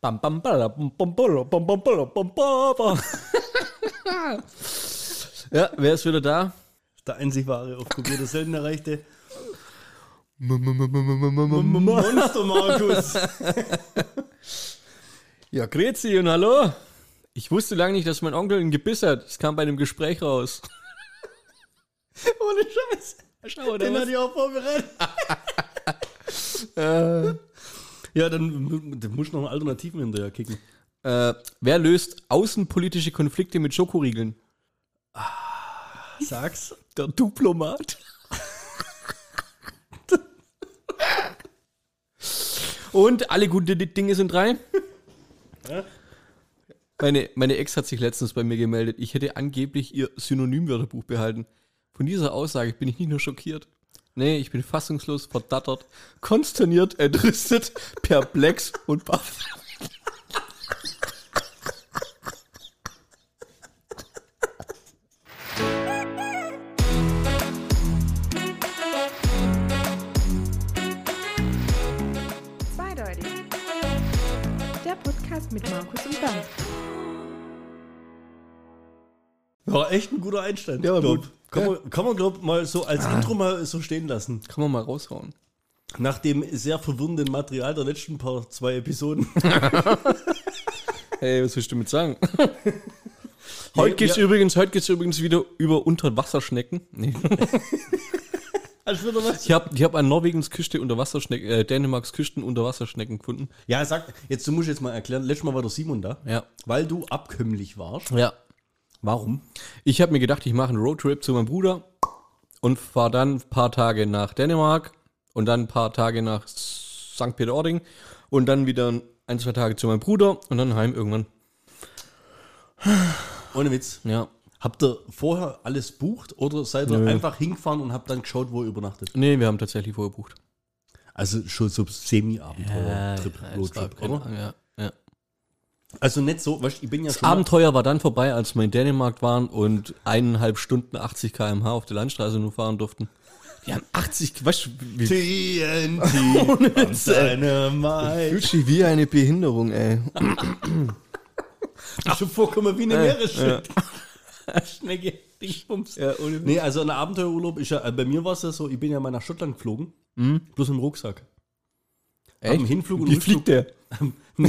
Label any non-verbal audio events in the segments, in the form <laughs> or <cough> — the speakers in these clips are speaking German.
Bam, bam, bala, bum, bum, bala, bum, bum, bala, bum, ba, ba. <laughs> Ja, wer ist wieder da? Der einzig wahre, auf Computer selten erreichte Monster. Markus. <laughs> Ja, grüezi und hallo. Ich wusste lange nicht, dass mein Onkel ein Gebiss hat. Das kam bei einem Gespräch raus. Ohne Scheiß. Schau, Den hatte ich auch vorbereitet. Ja, dann, dann musst du noch einen Alternativen hinterher kicken. Äh, wer löst außenpolitische Konflikte mit Schokoriegeln? Sag's. Der Diplomat. Und alle guten Dinge sind drei. Ja. Meine, meine Ex hat sich letztens bei mir gemeldet. Ich hätte angeblich ihr Synonymwörterbuch behalten. Von dieser Aussage bin ich nicht nur schockiert. Nee, ich bin fassungslos, verdattert, konsterniert, entrüstet, perplex und baff. Zweideutig. Der Podcast mit Markus und Bernd. War echt ein guter Einstand. Ja, war gut. Kann Ja. man, kann man glaub, mal so als Intro mal so stehen lassen. Kann man mal raushauen. Nach dem sehr verwirrenden Material der letzten paar zwei Episoden. <laughs> Hey, was willst du damit sagen? <laughs> heute geht's ja. übrigens, heute geht's übrigens wieder über Unterwasserschnecken. Nee. <laughs> Ich habe ich hab an Norwegens Küste Unterwasserschnecken, äh, Dänemarks Küsten Unterwasserschnecken gefunden. Ja, sag, jetzt, du musst jetzt mal erklären. Letztes Mal war der Simon da. Ja. Weil du abkömmlich warst. Ja. Warum? Ich habe mir gedacht, ich mache einen Roadtrip zu meinem Bruder und fahre dann ein paar Tage nach Dänemark und dann ein paar Tage nach St. Peter-Ording und dann wieder ein, zwei Tage zu meinem Bruder und dann heim irgendwann. Ohne Witz. Ja. Habt ihr vorher alles bucht oder seid ihr Nö. einfach hingefahren und habt dann geschaut, wo ihr übernachtet? Nee, wir haben tatsächlich vorher gebucht. Also schon so Semi-Abenteuer-Trip, Roadtrip, oder? Ja, ja. Also nicht so, weißt, ich bin ja Das schon Abenteuer war dann vorbei, als wir in Dänemark waren und eineinhalb Stunden 80 km/h auf der Landstraße nur fahren durften. Wir haben 80, weißt du, wie TNT und seine Mai. fühlt sich wie eine Behinderung, ey. Schon vorkommen wie eine Meeresschnitt. <laughs> Schnecke, Dingsbums. Ja, ohne Nee, also ein Abenteuerurlaub ist ja, äh, bei mir war es ja so, ich bin ja mal nach Schottland geflogen, bloß im Rucksack. Am? Hinflug und Wie Rückflug- fliegt der? <laughs>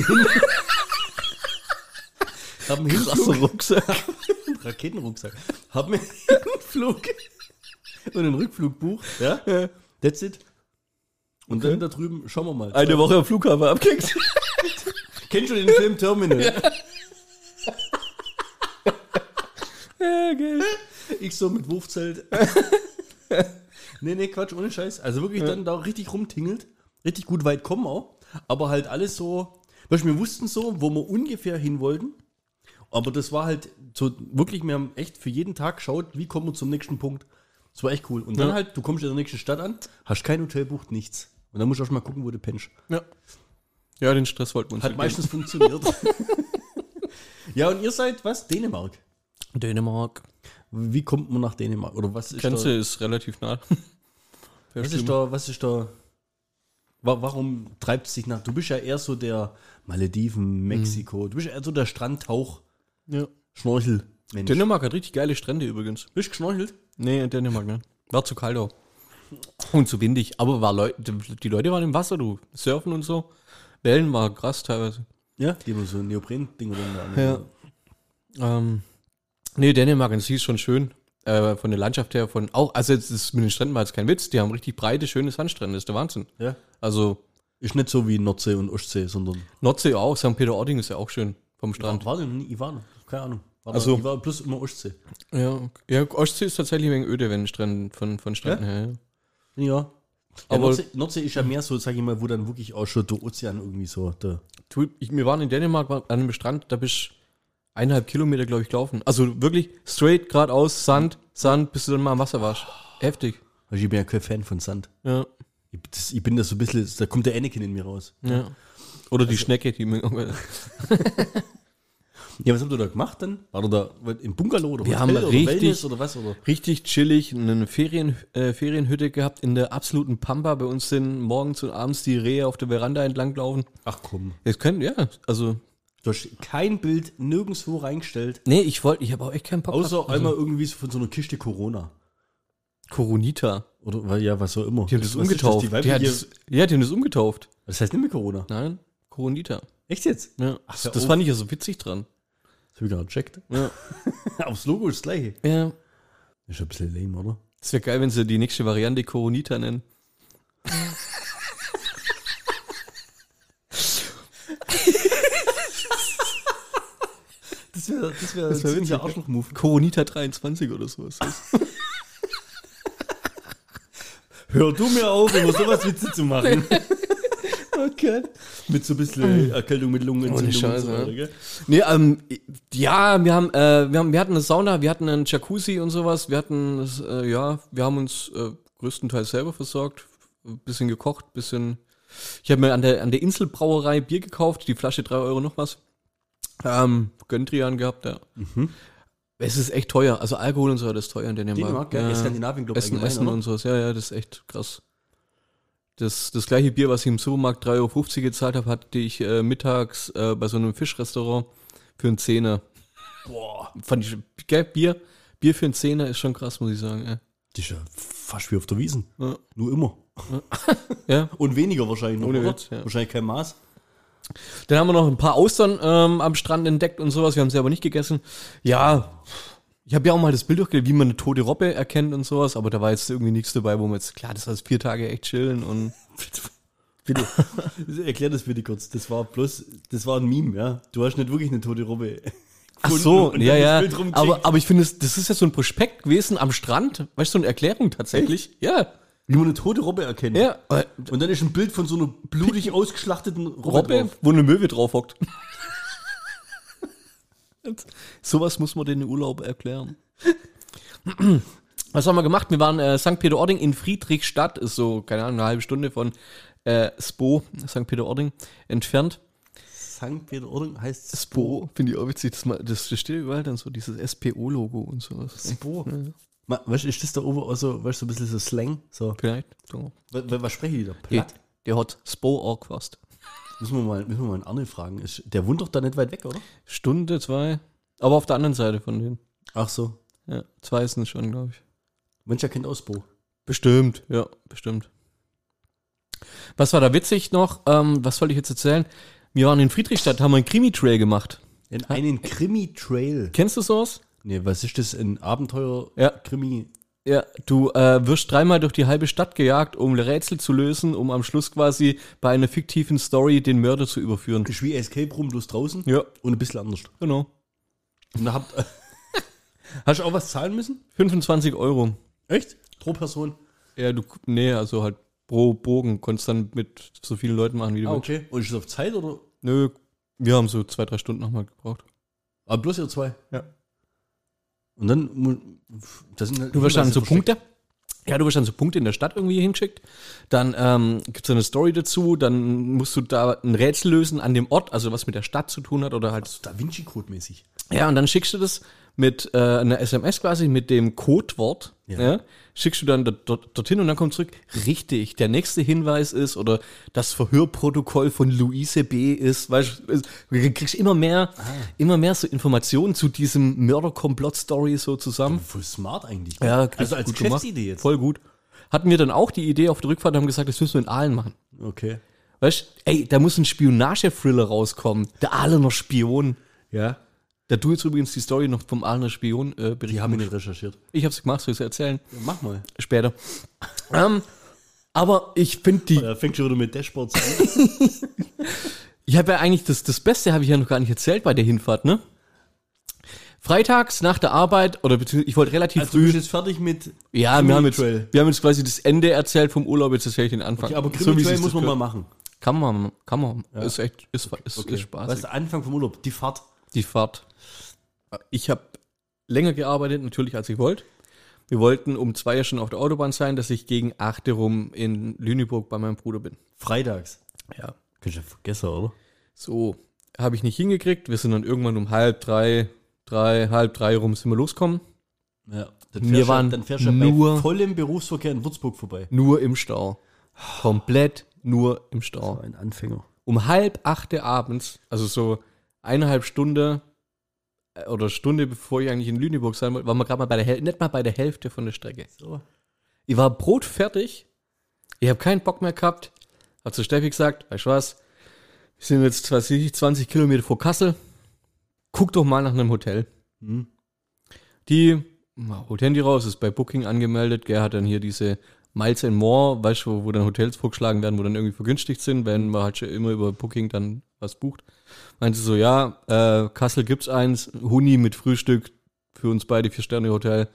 Hab einen Hinflug, Rucksack. <laughs> Raketenrucksack. Hab mir einen <laughs> Hinflug und einen Rückflug bucht, ja? That's it. Und dann da drüben, schauen wir mal. Eine Woche am Flughafen abgekickt. <laughs> Kennst du den Film Terminal? ja, geil. Ich so mit Wurfzelt. nee, nee, Quatsch, ohne Scheiß. Also wirklich dann da richtig rumtingelt. Richtig gut weit kommen auch. Aber halt alles so. Weißt, du, wir wussten so, wo wir ungefähr hin wollten. Aber das war halt so wirklich, wir haben echt für jeden Tag geschaut, wie kommen wir zum nächsten Punkt. Das war echt cool. Und dann Ja. halt, du kommst in der nächsten Stadt an, hast kein Hotel, bucht nichts. Und dann musst du auch schon mal gucken, wo du pennst. Ja. Ja, den Stress wollten wir uns Hat meistens funktioniert. <laughs> ja, und ihr seid was? Dänemark. Dänemark. Wie kommt man nach Dänemark? Oder was ist Grenze da? ist relativ nah. <laughs> Was ist da, was ist da, wa- warum treibt es dich nach? Du bist ja eher so der Malediven, Mexiko, du bist ja eher so der Strandtauch, Ja. Schnorchel. Mensch. Dänemark hat richtig geile Strände übrigens. Bist du geschnorchelt? Nee, in Dänemark, ne? War zu kalt auch. Und zu windig. Aber war Leu die Leute waren im Wasser, du. Surfen und so. Wellen war krass teilweise. Ja. Die haben so ein Neopren-Ding oder Ja. Ähm, nee, Dänemark an sich ist schon schön. Äh, von der Landschaft her, von auch, also jetzt ist mit den Stränden war jetzt kein Witz, die haben richtig breite, schöne Sandstrände, das ist der Wahnsinn. ja. Also Ist nicht so wie Nordsee und Ostsee, sondern. Nordsee auch, St. Peter-Ording ist ja auch schön vom Strand. War denn nie? Ich war noch. Keine Ahnung. War Also- da, ich war plus immer Ostsee. Ja, ja, Ostsee ist tatsächlich ein wenig öde, wenn Strand, von, von Stränden her. Ja. Ja. ja Aber- Nordsee, Nordsee ist ja mehr so, sag ich mal, wo dann wirklich auch schon der Ozean irgendwie so. Der, Du, ich, wir waren in Dänemark an einem Strand, da bist du eineinhalb Kilometer, glaube ich, gelaufen. Also wirklich straight geradeaus, Sand, Sand, bis du dann mal am Wasser warst. Heftig. also ich bin ja kein Fan von Sand. Ja, Ich, das, ich bin da so ein bisschen, da kommt der Anakin in mir raus. ja. Oder die Schnecke, die mir. <laughs> Ja, was habt ihr da gemacht dann? War da im Bungalow oder Wir Hotel haben oder richtig- Wellness oder was? Oder? Richtig chillig, eine Ferien, äh, Ferienhütte gehabt in der absoluten Pampa. Bei uns sind morgens und abends die Rehe auf der Veranda entlanglaufen. Ach komm. Es können, ja, also, Du hast kein Bild nirgendwo reingestellt, nee, ich wollte, ich habe auch echt keinen Bock außer. Also, einmal irgendwie so von so einer Kiste Corona. Coronita. Oder weil ja, was auch immer. Die haben das ist umgetauft. Die die hat das, ja, die haben das umgetauft. das heißt nicht mehr Corona. Nein, Coronita. Echt jetzt? Ja. Ach, das auf. fand ich ja so witzig dran. Das habe ich nicht gecheckt. Ja. <laughs> Aufs Logo ist das gleiche. ja. Ist schon ein bisschen lame, oder? Das wäre geil, wenn sie die nächste Variante Coronita nennen. Das wäre das wär, Das wär ja. Arschloch-Move. Coronita 23 oder sowas. Hör du mir auf, immer sowas Witze zu machen. Okay. Mit so ein bisschen Erkältung mit Lungenentzündung Ohne Scheiße, und so weiter, ja. gell? Nee, ähm, ja, wir haben, äh, wir haben, wir hatten eine Sauna, wir hatten einen Jacuzzi und sowas. Wir hatten, äh, ja, wir haben uns äh, größtenteils selber versorgt, ein bisschen gekocht, bisschen. Ich habe mir an der an der Inselbrauerei Bier gekauft, die Flasche drei Euro noch was. Ähm, Göntrian gehabt, ja. Es ist echt teuer, also Alkohol und so, das ist teuer in Dänemark. Dänemark, ja, Skandinavien, glaub ich, Essen, Essen oder? und sowas, ja, ja, das ist echt krass. Das, das gleiche Bier, was ich im Supermarkt 3,50 Euro gezahlt habe, hatte ich äh, mittags äh, bei so einem Fischrestaurant für einen Zehner. Boah. Fand ich, gell, Bier, Bier für einen Zehner ist schon krass, muss ich sagen. Ja. Das ist ja fast wie auf der Wiesen. Ja. Nur immer. <laughs> ja. Und weniger wahrscheinlich noch, Ohne? Witz, ja. Wahrscheinlich kein Maß. Dann haben wir noch ein paar Austern ähm, am Strand entdeckt und sowas. Wir haben sie aber nicht gegessen. Ja, ich habe ja auch mal das Bild durchgelegt, wie man eine tote Robbe erkennt und sowas, aber da war jetzt irgendwie nichts dabei, wo man jetzt, klar, das jetzt vier Tage echt chillen und <laughs> Bitte. Erklär das bitte kurz. Das war bloß, das war ein Meme, ja. Du hast nicht wirklich eine tote Robbe. <laughs> Ach so, ja, das ja. Aber, aber ich finde, es- das ist ja so ein Prospekt gewesen am Strand. Weißt du, so eine Erklärung tatsächlich. Ja. Wie man eine tote Robbe erkennt. Ja. Und dann ist ein Bild von so einer blutig ausgeschlachteten Robbe, Robbe, drauf. wo eine Möwe drauf hockt. Sowas muss man den Urlaub erklären. Was haben wir gemacht? Wir waren äh, St. Peter-Ording in Friedrichstadt, ist so, keine Ahnung, eine halbe Stunde von äh, Spo, St. Peter-Ording, entfernt. St. Peter-Ording heißt Spo, finde ich auch witzig, das, mal, das, das steht überall dann so, dieses SPO-Logo und sowas. Spo. Ma- Weißt du, ist das da oben auch so, weißt du, so ein bisschen so Slang? So. Vielleicht. So. Was, was sprechen die da? Platt? Der hat Spo auch fast. Müssen wir mal, müssen wir mal einen Arne fragen. Ist, der wohnt doch da nicht weit weg, oder? Stunde, zwei. Aber auf der anderen Seite von denen. Ach so. Ja, zwei sind es schon, glaube ich. Mensch, er kennt Ausbo. Bestimmt, ja, bestimmt. Was war da witzig noch? Ähm, was wollte ich jetzt erzählen? Wir waren in Friedrichstadt, haben einen Krimi-Trail gemacht. In einen Krimi-Trail. Kennst du sowas? Nee, was ist das? Ein Abenteuer? Ja. Ja, du äh, wirst dreimal durch die halbe Stadt gejagt, um Rätsel zu lösen, um am Schluss quasi bei einer fiktiven Story den Mörder zu überführen. Ist wie Escape Room, bloß draußen. Ja, Und ein bisschen anders. genau. Und da habt. <laughs> Hast du auch was zahlen müssen? 25 Euro. Echt? Pro Person? Ja, du, nee, also halt pro Bogen, konntest dann mit so vielen Leuten machen, wie du Ah, willst. okay. Und ist es auf Zeit oder? Nö, wir haben so zwei, drei Stunden nochmal gebraucht. Aber bloß ihr zwei. Ja. Und dann. Das sind halt Du wirst dann so versteckt. Punkte. Ja, du wirst dann so Punkte in der Stadt irgendwie hingeschickt. Dann ähm, gibt es eine Story dazu. Dann musst du da ein Rätsel lösen an dem Ort, also was mit der Stadt zu tun hat oder halt. Da Vinci Code mäßig. Ja, und dann schickst du das mit äh, einer SMS quasi mit dem Codewort. Ja. Ja. schickst du dann dort, dort, dorthin und dann kommt zurück. Richtig. Der nächste Hinweis ist oder das Verhörprotokoll von Luise B. ist. Weißt du, du kriegst immer mehr, immer mehr so Informationen zu diesem Mörder-Komplott-Story so zusammen. Voll smart eigentlich. Ja, also als. Geschäftsidee jetzt. Voll gut. Hatten wir dann auch die Idee auf der Rückfahrt, haben gesagt, das müssen wir in Aalen machen. Okay. Weißt du, ey, da muss ein Spionage-Thriller rauskommen. Der Aalener Spion. Ja. Da du jetzt übrigens die Story noch vom Aalener Spion äh, Die berichten. haben wir nicht recherchiert. Ich hab's gemacht, soll ich erzählen? Ja, mach mal. Später. ähm, aber ich finde die, Er fängt schon wieder mit Dashboards an. <laughs> ich habe ja eigentlich das, das Beste habe ich ja noch gar nicht erzählt bei der Hinfahrt, ne? Freitags nach der Arbeit, oder beziehungsweise ich wollte relativ Also du bist früh. jetzt fertig mit. Ja, wir haben, jetzt, wir haben jetzt quasi das Ende erzählt vom Urlaub, jetzt erzähle ich den Anfang. Okay, aber So wie Krimi-Trail sich's muss man mal machen. Kann man, kann man. Ist echt, ist, ist, ist spaßig. Was ist der Anfang vom Urlaub? Die Fahrt. Die Fahrt. Ich habe länger gearbeitet, natürlich als ich wollte. Wir wollten um zwei Uhr schon auf der Autobahn sein, dass ich gegen acht rum in Lüneburg bei meinem Bruder bin. Freitags. Ja. Kannst du ja vergessen, oder? So. habe ich nicht hingekriegt. Wir sind dann irgendwann um halb drei, drei, halb drei rum sind wir losgekommen. Ja. Dann Wir waren dann fährst du nur- bei vollem Berufsverkehr in Würzburg vorbei. Nur im Stau. Komplett nur im Stau. Ein Anfänger. Um halb achte abends, also so eineinhalb Stunde äh, oder Stunde bevor ich eigentlich in Lüneburg sein wollte, waren wir gerade mal bei der Häl- nicht mal bei der Hälfte von der Strecke. So. Ich war brotfertig. Ich habe keinen Bock mehr gehabt. Hat zu Steffi gesagt, weißt du was? Wir sind jetzt weiß ich, 20 Kilometer vor Kassel. Guck doch mal nach einem Hotel. Hm. Die holt Handy raus, ist bei Booking angemeldet. Gell, hat dann hier diese Miles and More, weißt du, wo, wo dann Hotels vorgeschlagen werden, wo dann irgendwie vergünstigt sind, wenn man halt schon immer über Booking dann was bucht. Meinte so, ja, äh, Kassel gibt's eins, Huni mit Frühstück für uns beide, vier Sterne Hotel.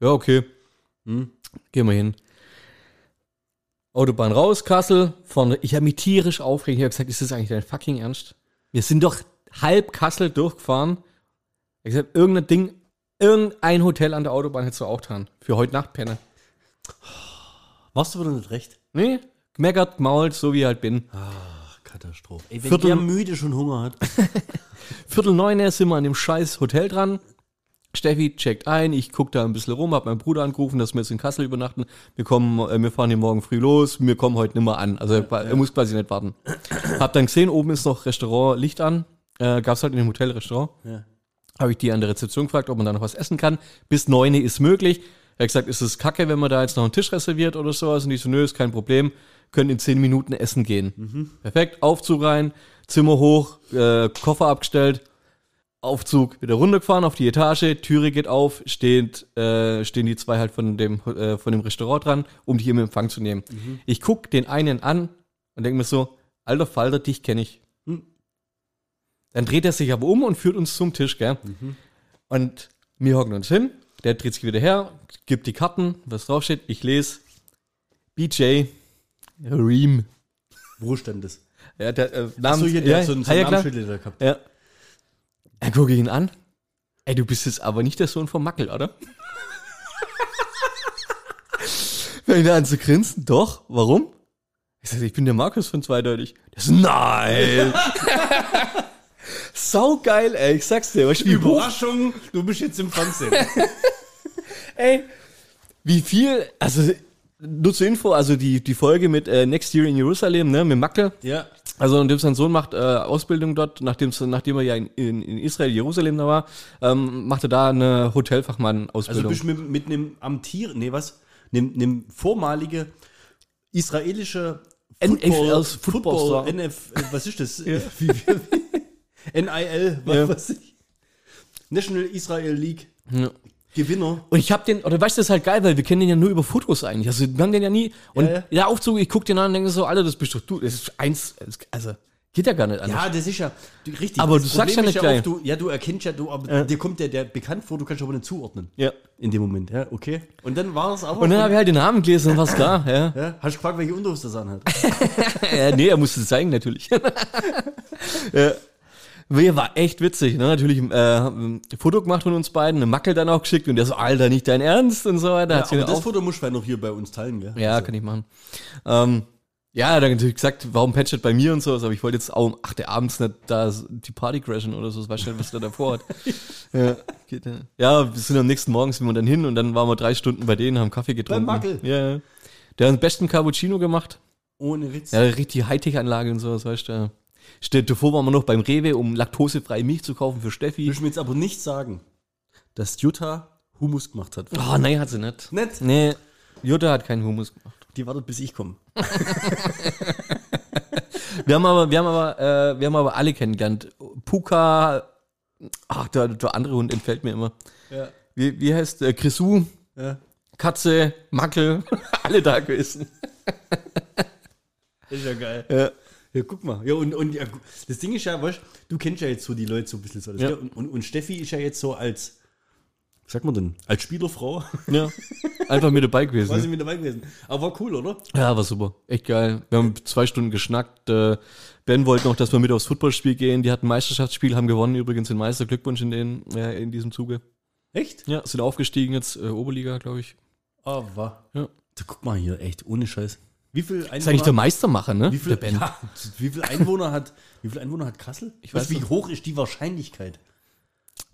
Ja, okay. Hm. Gehen wir hin. Autobahn raus, Kassel, vorne. Ich habe mich tierisch aufgeregt. Ich habe gesagt, ist das eigentlich dein fucking Ernst? Wir sind doch halb Kassel durchgefahren. Ich habe gesagt, irgendein Ding, irgendein Hotel an der Autobahn hättest du auch getan. Für heute Nacht penne. Warst du wieder nicht recht? Nee, gemeckert, gemault, so wie ich halt bin. Ach, Katastrophe. Ey, wenn Viertel- der müde schon Hunger hat. <laughs> Viertel neun sind wir an dem scheiß Hotel dran. Steffi checkt ein, ich guck da ein bisschen rum, hab meinen Bruder angerufen, dass wir jetzt in Kassel übernachten. Wir kommen, äh, wir fahren hier morgen früh los, wir kommen heute nicht mehr an. Also er muss quasi nicht warten. Hab dann gesehen, oben ist noch Restaurant Licht an. Äh, gab's halt in dem Hotel Restaurant. Ja. Habe ich die an der Rezeption gefragt, ob man da noch was essen kann. Bis neun ist möglich. Er hat gesagt, ist es kacke, wenn man da jetzt noch einen Tisch reserviert oder sowas? Und ich so, nö, ist kein Problem. Können in zehn Minuten essen gehen. Perfekt, Aufzug rein, Zimmer hoch, äh, Koffer abgestellt, Aufzug wieder runtergefahren auf die Etage, Türe geht auf, steht, äh, stehen die zwei halt von dem, äh, von dem Restaurant dran, um die im Empfang zu nehmen. Ich guck den einen an und denke mir so, alter Falter, dich kenne ich. Hm. Dann dreht er sich aber um und führt uns zum Tisch, gell? Und wir hocken uns hin, der dreht sich wieder her, gibt die Karten, was draufsteht, ich lese BJ Ream. Wo stand das? Ja, der äh, Ach Namens, so, hier, der hat so einen, so ja. Namensschild gehabt. Ja. Dann gucke ich ihn an. Ey, du bist jetzt aber nicht der Sohn vom Mackel, oder? <laughs> Fängt er an zu grinsen. Doch, warum? Ich sag, ich bin der Markus von Zweideutig. Der so, nein! <laughs> Sau geil, ey, ich sag's dir. Überraschung, du bist jetzt im Fernsehen. <laughs> ey, wie viel, also, nur zur Info, also die, die Folge mit äh, Next Year in Jerusalem, ne, mit Mackel, ja. Also und dem sein Sohn macht äh, Ausbildung dort, nachdem, nachdem er ja in, in, in Israel, Jerusalem da war, ähm, macht er da eine Also Hotelfachmann-Ausbildung. bist du mit, mit einem amtier, nee, was? Nem, nem vormalige israelische NFL Football, Football NF, was ist das? <laughs> NIL, was Ja. weiß ich. National Israel League ja. Gewinner. Und ich hab den, oder weißt du, das ist halt geil, weil wir kennen den ja nur über Fotos eigentlich. Also wir haben den ja nie. Und Ja, ja. der Aufzug, ich guck den an und denke so, Alter, das bist doch du. Das ist eins, also geht ja gar nicht anders. Ja, das ist ja du, richtig. Aber das du sagst ja nicht gleich. auch, du, ja, du erkennst ja, du, aber dir kommt der, der bekannt vor, du kannst aber nicht zuordnen. Ja. In dem Moment, ja, okay. Und dann war es aber. Und dann habe ich halt den Namen gelesen und war's klar, ja. <laughs> ja, hast du gefragt, welche Unterhose das anhat? <laughs> ja. Nee, er musste es zeigen, natürlich. <laughs> ja. War echt witzig, ne? Natürlich äh, ein Foto gemacht von uns beiden, eine Mackel dann auch geschickt und der so, Alter, nicht dein Ernst und so weiter. Ja, aber das auch- Foto musst du ja noch hier bei uns teilen, gell? Ja, kann ich machen. Ähm, ja, hat dann natürlich gesagt, warum patchet bei mir und so, aber ich wollte jetzt auch um 8 Uhr abends nicht da die Party crashen oder so, das weiß nicht, was der davor hat. <laughs> ja, geht, ja. ja, wir sind am nächsten Morgen sind wir dann hin und dann waren wir drei Stunden bei denen, haben Kaffee getrunken. Mackel. Ja, ja. Der hat den besten Cappuccino gemacht. Ohne Witz. Ja, richtig Hightech-Anlage und sowas, weißt du. Steht davor waren wir noch beim Rewe, um laktosefreie Milch zu kaufen für Steffi. Ich will jetzt aber nicht sagen, dass Jutta Hummus gemacht hat. Oh, nein, hat sie nicht. Nicht? Nee, Jutta hat keinen Hummus gemacht. Die wartet, bis ich komme. <laughs> Wir haben aber, wir haben aber, äh, wir haben aber alle kennengelernt. Puka, ach, der, der andere Hund entfällt mir immer. Ja. Wie, wie heißt der? Grisou, ja. Katze, Mackel, <laughs> alle da gewesen. Ist ja geil. Ja. Ja, guck mal. Ja, und, und ja, das Ding ist ja, weißt, du kennst ja jetzt so die Leute so ein bisschen so. Das, Ja. und, und, und Steffi ist ja jetzt so als, was sagt man denn, als Spielerfrau ja. Einfach mit dabei gewesen. mit dabei gewesen. Aber war cool, oder? Ja, war super. Echt geil. Wir haben zwei Stunden geschnackt. Äh, Ben wollte noch, dass wir mit aufs Footballspiel gehen. Die hatten ein Meisterschaftsspiel, haben gewonnen. Übrigens den Meister. Glückwunsch in, den, äh, in diesem Zuge. Echt? Ja, sind aufgestiegen jetzt, äh, Oberliga, glaube ich. Ah, war. Ja. Da, guck mal hier, echt, ohne Scheiß. Wie viel ist eigentlich der Meistermacher, ne? wie viel, der ja, wie viel Einwohner hat, wie viel Einwohner hat Kassel? Ich weiß wie hoch ist die Wahrscheinlichkeit?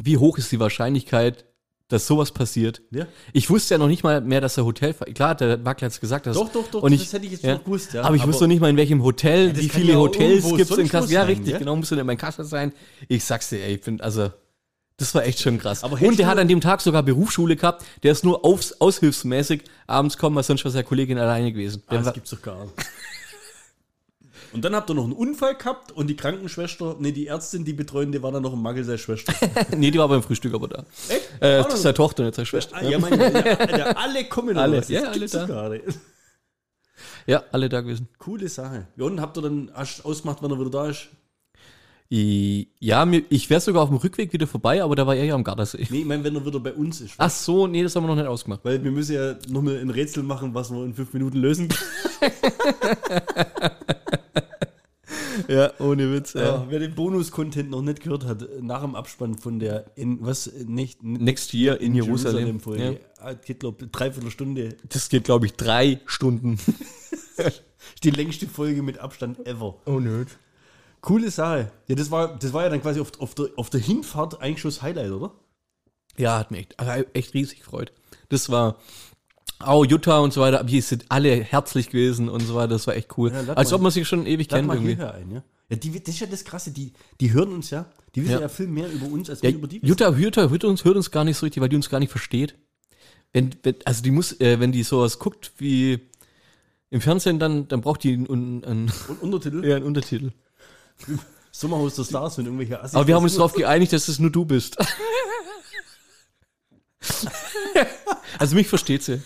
Wie hoch ist die Wahrscheinlichkeit, dass sowas passiert? Ja. Ich wusste ja noch nicht mal mehr, dass er Hotel. Klar, der Makler hat es gesagt. Dass, Doch, doch, doch, und das ich, hätte ich jetzt ja, noch gewusst, ja. Aber ich Aber- wusste noch nicht mal, in welchem Hotel, das wie viele ja Hotels gibt es in Kassel. wo Ja, sein, richtig, ja? genau, muss in mein Kassel sein. Ich sag's dir, ey, ich finde, also, das war echt schon krass. Aber und der hat an dem Tag sogar Berufsschule gehabt. Der ist nur aufs, aushilfsmäßig abends kommen, weil sonst war seine Kollegin alleine gewesen. Ah, das gibt's doch gar nicht. Und dann habt ihr noch einen Unfall gehabt und die Krankenschwester, nee, die Ärztin, die Betreuende, war dann noch im Mangel seiner Schwester. <laughs> nee, die war beim Frühstück aber da. Echt? Äh, das ist seine Tochter, nicht seine Schwester. Ah, ja, mein, ja, ja, <laughs> alle kommen Alle, was? ja, Das alle da. nicht. Ja, alle da gewesen. Coole Sache. Ja, und habt ihr dann hast ausgemacht, wann er wieder da ist? Ja, ich wäre sogar auf dem Rückweg wieder vorbei, aber da war er ja am Gardasee. Nee, ich meine, wenn er wieder bei uns ist. Ach so, nee, das haben wir noch nicht ausgemacht. Weil wir müssen ja nochmal ein Rätsel machen, was wir in fünf Minuten lösen. <laughs> Ja, ohne Witz. Ja, wer den Bonus-Content noch nicht gehört hat, nach dem Abspann von der in was nicht Next Year in, Jerusalem. Folge. Ja. Ah, Geht glaube dreiviertel Stunde. Das geht, glaube ich, drei Stunden. <laughs> Die längste Folge mit Abstand ever. Oh, nö. Coole Sache. Ja, das war, das war ja dann quasi auf, auf, der, auf der Hinfahrt eigentlich schon das Highlight, oder? Ja, hat mich echt, also echt riesig gefreut. Das war auch Jutta und so weiter, aber die sind alle herzlich gewesen und so weiter. Das war echt cool. Ja, Als mal- ob man sich schon ewig kennt mal irgendwie. hierher ein, ja. Ja, die, das ist ja das Krasse, die, die hören uns ja, die wissen ja, Ja. viel mehr über uns, als Ja, wir über die. Jutta, Jutta hört uns, hört uns gar nicht so richtig, weil die uns gar nicht versteht. Wenn, wenn, also die muss, äh, wenn die sowas guckt wie im Fernsehen, dann, dann braucht die einen, einen, einen, Untertitel? ja, einen Untertitel. <laughs> Sommerhaus der Stars, wenn irgendwelche Assis Aber wir haben uns darauf geeinigt, dass es nur du bist. <laughs> also mich versteht sie.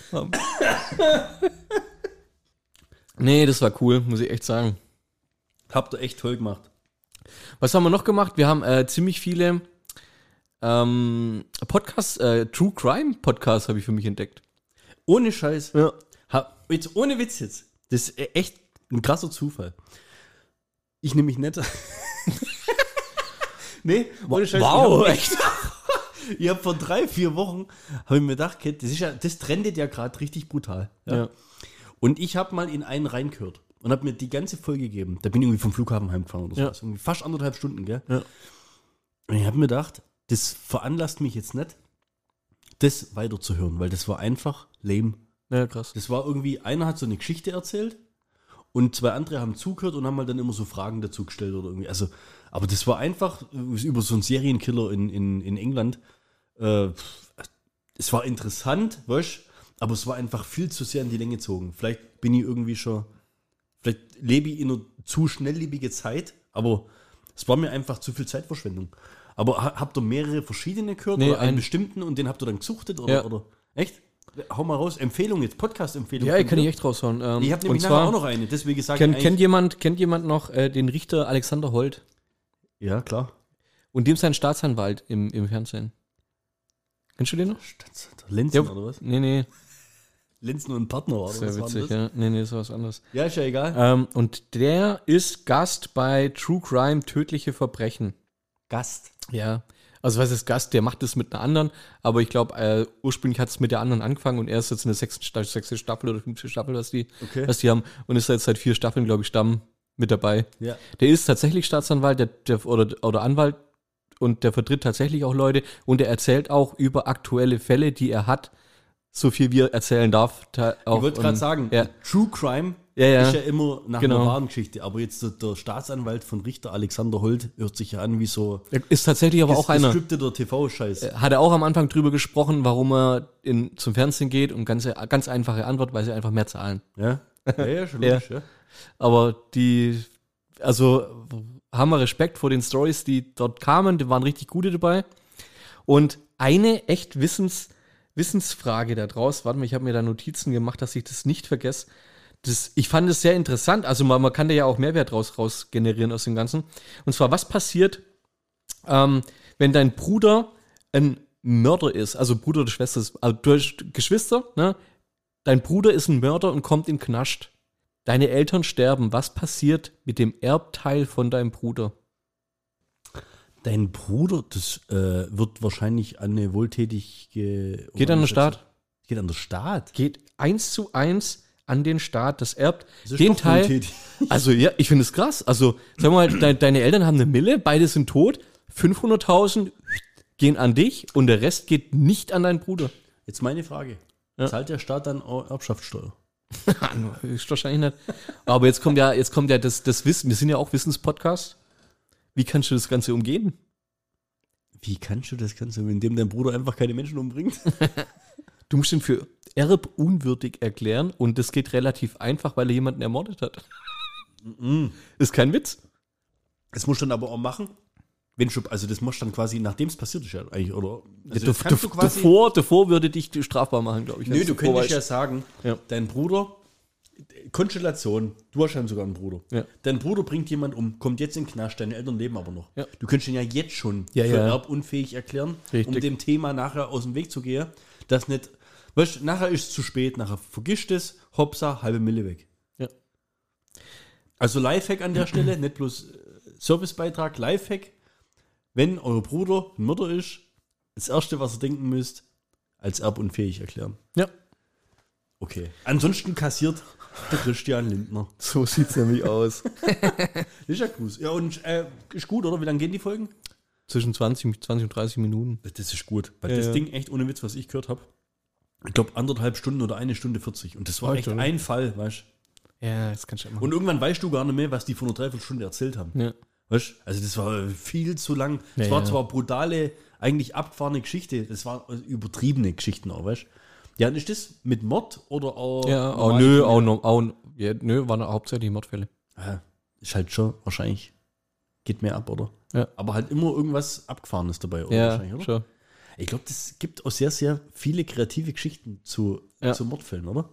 Nee, das war cool, muss ich echt sagen. Habt ihr echt toll gemacht. Was haben wir noch gemacht? Wir haben äh, ziemlich viele ähm, Podcasts, äh, True Crime Podcasts habe ich für mich entdeckt. Ohne Scheiß. Ja. Ha, jetzt, ohne Witz jetzt. Das ist echt ein krasser Zufall. Ich nehme mich nicht. <laughs> nee, ohne Scheiß. Wow, ich hab, <laughs> Ich habe vor drei, vier Wochen, habe ich mir gedacht, das, ist ja, das trendet ja gerade richtig brutal. Ja. Und ich habe mal in einen reingehört und habe mir die ganze Folge gegeben. Da bin ich irgendwie vom Flughafen heimgefahren oder Ja. sowas. Irgendwie fast anderthalb Stunden, gell? Ja. Und ich habe mir gedacht, das veranlasst mich jetzt nicht, das weiterzuhören, weil das war einfach lame. Ja, krass. Das war irgendwie, einer hat so eine Geschichte erzählt und zwei andere haben zugehört und haben halt dann immer so Fragen dazu gestellt oder irgendwie. Also, aber das war einfach äh, über so einen Serienkiller in, in, in England. Äh, es war interessant, weißt aber es war einfach viel zu sehr in die Länge gezogen. Vielleicht bin ich irgendwie schon, vielleicht lebe ich in einer zu schnelllebige Zeit, aber es war mir einfach zu viel Zeitverschwendung. Aber ha- habt ihr mehrere verschiedene gehört Nee, oder einen einen. bestimmten und den habt ihr dann gesuchtet oder, Ja. oder echt? Hau mal raus, Empfehlung jetzt, Podcast-Empfehlung. Ja, von kann ich echt raushauen. Ähm, Ich habe nämlich nachher zwar, auch noch eine, deswegen kennt, ich kennt, jemand, kennt jemand noch äh, den Richter Alexander Holt Ja, klar. und dem sein Staatsanwalt im, im Fernsehen? Kennst du den noch? Lenzen Ja. oder was? Nee, nee, Lenzen und Partner oder wäre was witzig, ja. Nee, nee, ist was anderes. Ja, ist ja egal. Ähm, und der ist Gast bei True Crime Tödliche Verbrechen. Gast. Ja. Also was ist Gast? Der macht das mit einer anderen, aber ich glaube, äh, ursprünglich hat es mit der anderen angefangen und er ist jetzt in der sechsten, Sta- sechste Staffel oder fünfte Staffel, was die, Okay. was die haben und ist jetzt seit vier Staffeln, glaube ich, Stamm mit dabei. Ja. Der ist tatsächlich Staatsanwalt der, der, oder, oder Anwalt und der vertritt tatsächlich auch Leute und er erzählt auch über aktuelle Fälle, die er hat, so viel wie er erzählen darf. Ich wollte gerade sagen, Ja, True Crime ja, ja. ist ja immer nach Genau. einer wahren Geschichte. Aber jetzt der, der Staatsanwalt von Richter Alexander Holt hört sich ja an wie so ist tatsächlich aber auch einer. gescripteter TV-Scheiß. Hat er auch am Anfang drüber gesprochen, warum er in, zum Fernsehen geht und ganz, ganz einfache Antwort, weil sie einfach mehr zahlen. Ja? Ja, ja, schon <laughs> Ja. logisch, ja. Aber die, also haben wir Respekt vor den Stories, die dort kamen, die waren richtig gute dabei. Und eine echt Wissens, Wissensfrage da draus, warte mal, ich habe mir da Notizen gemacht, dass ich das nicht vergesse. Das, ich fand es sehr interessant, also man, man kann da ja auch Mehrwert raus, raus generieren aus dem Ganzen. Und zwar, was passiert, ähm, wenn dein Bruder ein Mörder ist, also Bruder oder Schwester ist, also du hast Geschwister, ne? Dein Bruder ist ein Mörder und kommt in Knast. Deine Eltern sterben. Was passiert mit dem Erbteil von deinem Bruder? Dein Bruder, das äh, wird wahrscheinlich an eine wohltätige. Geht an den Staat? Geht an den Staat? Geht eins zu eins an den Staat. Das erbt Das den Teil. <laughs> Also ja, ich finde es krass. Also sag mal, de deine Eltern haben eine Mille, beide sind tot. 500.000 gehen an dich und der Rest geht nicht an deinen Bruder. Jetzt meine Frage. Ja. Zahlt der Staat dann Erbschaftssteuer? <laughs> Ah, wahrscheinlich nicht. Aber jetzt kommt ja, jetzt kommt ja das, das Wissen. Wir sind ja auch Wissenspodcast. Wie kannst du das Ganze umgehen? Wie kannst du das Ganze, indem dein Bruder einfach keine Menschen umbringt? <laughs> Du musst ihn für erbunwürdig erklären und das geht relativ einfach, weil er jemanden ermordet hat. Ist kein Witz. Das musst du dann aber auch machen. Wenn schon, also das musst du dann quasi, nachdem es passiert ist, ja, eigentlich, oder? Also du, kannst du, davor, davor würde dich strafbar machen, glaube ich. Nö, wenn's du könntest ja sagen, Ja. dein Bruder, Konstellation, du hast ja sogar einen Bruder. Ja. Dein Bruder bringt jemand um, kommt jetzt in den Knast, deine Eltern leben aber noch. Ja. Du könntest ihn ja jetzt schon für erbunfähig erklären, um Richtig. dem Thema nachher aus dem Weg zu gehen, dass nicht, weißt nachher ist es zu spät, nachher vergisst es, hopsa, halbe Mille weg. Ja. Also Lifehack an der <clears throat> Stelle, nicht bloß äh, Servicebeitrag, Lifehack. Wenn euer Bruder ein Mörder ist, das Erste, was ihr denken müsst, als erbunfähig erklären. Ja, Okay. Ansonsten kassiert der Christian Lindner. <laughs> so sieht es nämlich aus. <laughs> Ist ja gut. Ja, und äh, ist gut, oder? Wie lange gehen die Folgen? Zwischen 20, 20 und 30 Minuten. Das ist gut. Weil Ja, das ja. Ding echt ohne Witz, was ich gehört habe. Ich glaube, anderthalb Stunden oder eine Stunde 40. Und das war echt ein Fall, weißt Ja, das kannst du du? machen. Und irgendwann weißt du gar nicht mehr, was die vor einer Dreiviertelstunde erzählt haben. ja. Weißt du? Also, das war viel zu lang. Es Ja, war ja. zwar brutale, eigentlich abgefahrene Geschichte. Das war übertriebene Geschichten auch, weißt du? Ja, und ist das mit Mord oder auch. Ja, normal- nö, auch, auch, ja, nö, waren hauptsächlich Mordfälle. Ja, ist halt schon wahrscheinlich. Geht mehr ab, oder? Ja. Aber halt immer irgendwas Abgefahrenes dabei, oder? Ja, wahrscheinlich, oder? schon. Ich glaube, das gibt auch sehr, sehr viele kreative Geschichten zu, Ja. zu Mordfällen, oder?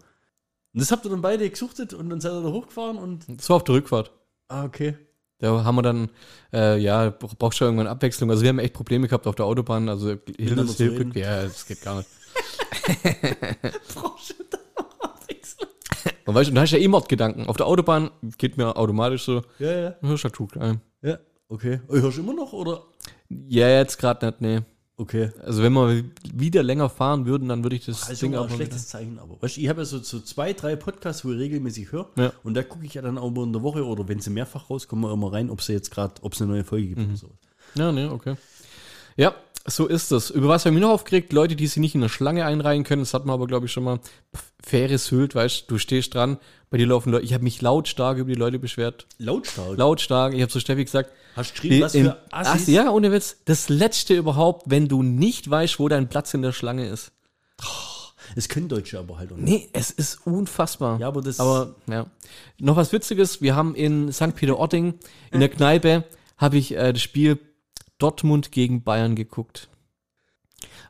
Und das habt ihr dann beide gesuchtet und dann seid ihr da hochgefahren und. Das war auf der Rückfahrt. Ah, okay. Da haben wir dann, äh, ja, bra- brauchst schon irgendwann Abwechslung. Also wir haben echt Probleme gehabt auf der Autobahn. Also reden. ja, das geht gar nicht. <laughs> Brauchst du da noch Abwechslung? <laughs> Und weißt du, da hast du ja eh Mordgedanken. Auf der Autobahn geht mir automatisch so, Ja, ja. hörst du halt. Ja, okay. Oh, hörst du immer noch, oder? Ja, jetzt gerade nicht, nee. Okay. Also wenn wir wieder länger fahren würden, dann würde ich das ist Ding immer ein schlechtes Zeichen, aber. Weißt ich habe ja so, so zwei, drei Podcasts, wo ich regelmäßig höre. Ja. Und da gucke ich ja dann auch mal in der Woche oder wenn sie mehrfach rauskommen, immer rein, ob sie jetzt gerade, ob es eine neue Folge gibt Mhm. oder so. Ja, nee, okay. Ja, so ist es. Über was haben wir noch aufgeregt? Leute, die sich nicht in eine Schlange einreihen können. Das hatten wir aber, glaube ich, schon mal. Pff, Faire Sylt, weißt du, du stehst dran, bei dir laufen Leute. Ich habe mich lautstark über die Leute beschwert. Lautstark. Lautstark. Ich habe so Steffi gesagt. Hast du geschrieben, was für Assis? Assi- Ja, ohne Witz. Das Letzte überhaupt, wenn du nicht weißt, wo dein Platz in der Schlange ist. Es können Deutsche aber halt auch nicht. Nee, es ist unfassbar. Ja, aber das- Aber, ja. Noch was Witziges. Wir haben in St. Peter-Ording, in der Kneipe, habe ich äh, das Spiel Dortmund gegen Bayern geguckt.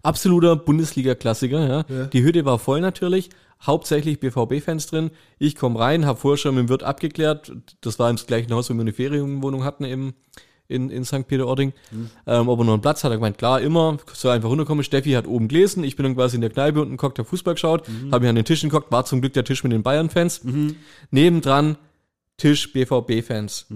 Absoluter Bundesliga-Klassiker, ja. Ja. Die Hütte war voll natürlich. Hauptsächlich BVB-Fans drin. Ich komme rein, habe vorher schon mit dem Wirt abgeklärt. Das war im gleichen Haus, wo wir eine Ferienwohnung hatten im, in, in St. Peter-Ording. Ähm, ob er noch einen Platz hat, er gemeint, klar, immer. Soll einfach runterkommen. Steffi hat oben gelesen. Ich bin dann quasi in der Kneipe unten geguckt, hab Fußball geschaut. Habe mich an den Tisch geguckt. War zum Glück der Tisch mit den Bayern-Fans. Nebendran Tisch BVB-Fans.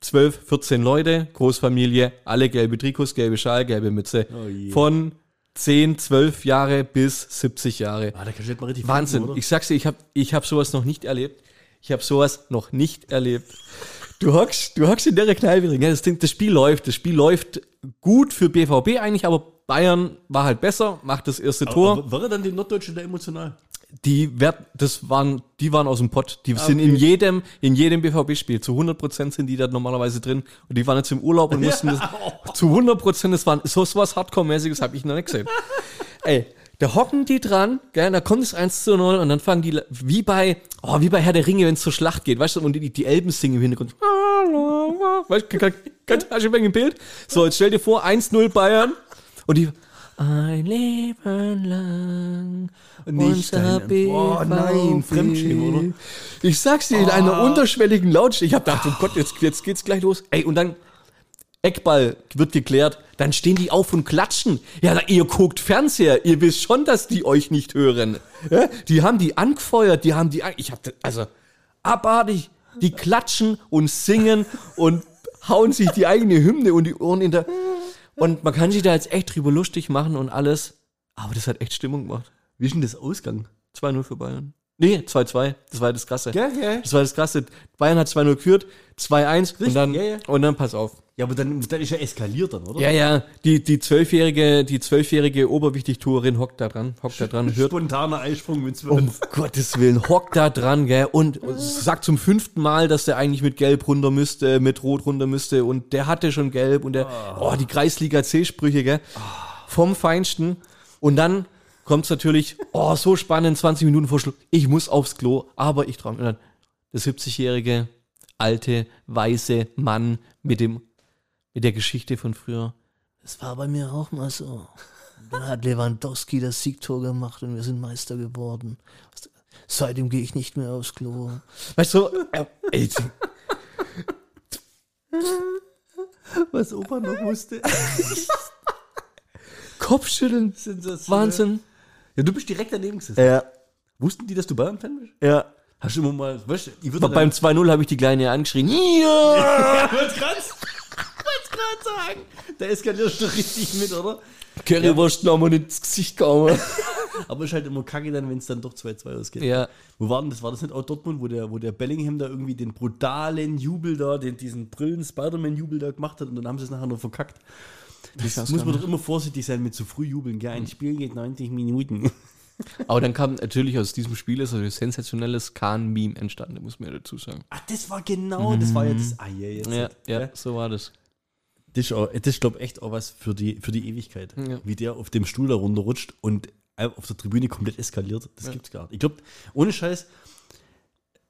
12, 14 Leute, Großfamilie, alle gelbe Trikots, gelbe Schal, gelbe Mütze. Oh. Von 10, 12 Jahre bis 70 Jahre. Ah, da kannst du mal richtig Wahnsinn. finden, ich sag's dir, ich habe ich hab sowas noch nicht erlebt. Ich habe sowas noch nicht erlebt. Du hockst, du hockst in der Kneipe das, Ding, das Spiel läuft. Das Spiel läuft gut für BVB eigentlich, aber Bayern war halt besser, macht das erste Tor. Aber, aber wäre dann die Norddeutschen da emotional? Die werd, das waren, die waren aus dem Pott. Die sind in jedem, in jedem BVB-Spiel. Zu 100 Prozent sind die da normalerweise drin. Und die waren jetzt im Urlaub und mussten das, <laughs> zu 100 Prozent, das waren, so was Hardcore-mäßiges habe ich noch nicht gesehen. Ey, da hocken die dran, gell, da kommt es 1 zu 0 und dann fangen die, wie bei, oh, wie bei Herr der Ringe, wenn es zur Schlacht geht, weißt du, und die, die Elben singen im Hintergrund. Weißt du, hast du ein Bild? So, jetzt stell dir vor, 1-0 Bayern und die, ein Leben lang. Nicht dein- Boah, nein. Fremdschämen, oder? Ich sag's dir, in einer unterschwelligen Lautstärke. Ich hab gedacht, oh Gott, jetzt, jetzt geht's gleich los. Ey, und dann Eckball wird geklärt, dann stehen die auf und klatschen. Ja, ihr guckt Fernseher, ihr wisst schon, dass die euch nicht hören. Ja, die haben die angefeuert, die haben die, an- ich hab, das- also, abartig, die klatschen und singen und hauen sich die eigene Hymne und die Ohren in der, und man kann sich da jetzt echt drüber lustig machen und alles, aber das hat echt Stimmung gemacht. Wie ist denn das Ausgang? 2-0 für Bayern. Nee, 2-2. Das war das Krasse. Ja, ja. Das war das Krasse. Bayern hat 2-0 geführt, 2-1 und dann, ja, ja. und dann pass auf. Ja, aber dann, dann ist ja eskaliert dann, oder? Ja, ja, die, die zwölfjährige, die zwölfjährige Oberwichtigtourerin hockt da dran, hockt da dran, hört, Spontaner Eisprung mit zwölf. um Gottes Willen, hockt da dran, gell, und sagt zum fünften Mal, dass der eigentlich mit Gelb runter müsste, mit Rot runter müsste, und der hatte schon Gelb, und der, oh, die Kreisliga C-Sprüche, gell, vom Feinsten, und dann kommt's natürlich, oh, so spannend, 20 Minuten vor Schluss, ich muss aufs Klo, aber ich traue, und dann, der 70-jährige, alte, weiße Mann mit dem mit der Geschichte von früher. Das war bei mir auch mal so. Dann hat Lewandowski das Siegtor gemacht und wir sind Meister geworden. Seitdem gehe ich nicht mehr aufs Klo. Weißt du, äh, ey, Was Opa noch wusste. Kopfschütteln. Wahnsinn. Ja, du bist direkt daneben gesessen. Ja, Wussten die, dass du Bayern-Fan bist? ja. Hast du immer mal, weißt du, ich würde Aber beim 2-0 habe ich die Kleine angeschrien. Ja! Ich wollte gerade sagen. Da eskalierst du richtig mit, oder? Currywurst noch mal ins Gesicht gehauen. <laughs> Aber ist halt immer kacke dann, wenn es dann doch 2-2 ausgeht. Ja. Wo war denn das? War das nicht auch Dortmund, wo der, wo der Bellingham da irgendwie den brutalen Jubel da, den, diesen brillen Spider-Man-Jubel da gemacht hat und dann haben sie es nachher noch verkackt. Das weiß muss man nicht. doch immer vorsichtig sein mit zu früh jubeln. Gell? Ein Spiel geht 90 Minuten. <laughs> Aber dann kam natürlich aus diesem Spiel ist ein sensationelles Kahn-Meme entstanden, muss man ja dazu sagen. Ah, das war genau, das war ja das. Ah, ja, jetzt. Ja, ja, so war das. Das ist, auch- das ist glaube ich, echt auch was für die, für die Ewigkeit. Ja. Wie der auf dem Stuhl da runterrutscht und auf der Tribüne komplett eskaliert. Das gibt's gar nicht. Ich glaube, ohne Scheiß,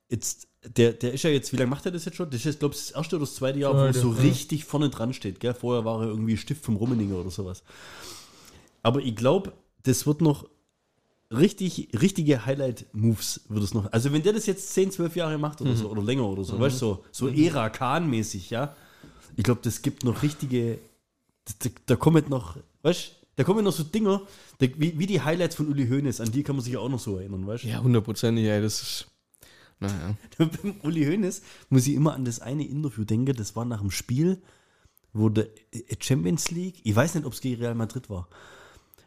jetzt, der, der ist ja jetzt, wie lange macht er das jetzt schon? Das ist glaube ich, das erste oder das zweite Jahr, wo er so ja. richtig vorne dran steht. Gell? Vorher war er irgendwie Stift vom Rummeninger oder sowas. Aber ich glaube, das wird noch richtig, richtige Highlight-Moves wird es noch. Also wenn der das jetzt 10, 12 Jahre macht oder so, oder länger oder so, weißt du, so, so Ära Kahn-mäßig, ja. Ich glaube, das gibt noch richtige, da, da kommen noch, weißt du, da kommen noch so Dinger, da, wie, wie die Highlights von Uli Hoeneß, an die kann man sich ja auch noch so erinnern, weißt du? Ja, hundertprozentig, ey, das ist. Naja. <laughs> Beim Uli Hoeneß muss ich immer an das eine Interview denken, das war nach dem Spiel, wo der äh, Champions League, ich weiß nicht, ob es gegen Real Madrid war,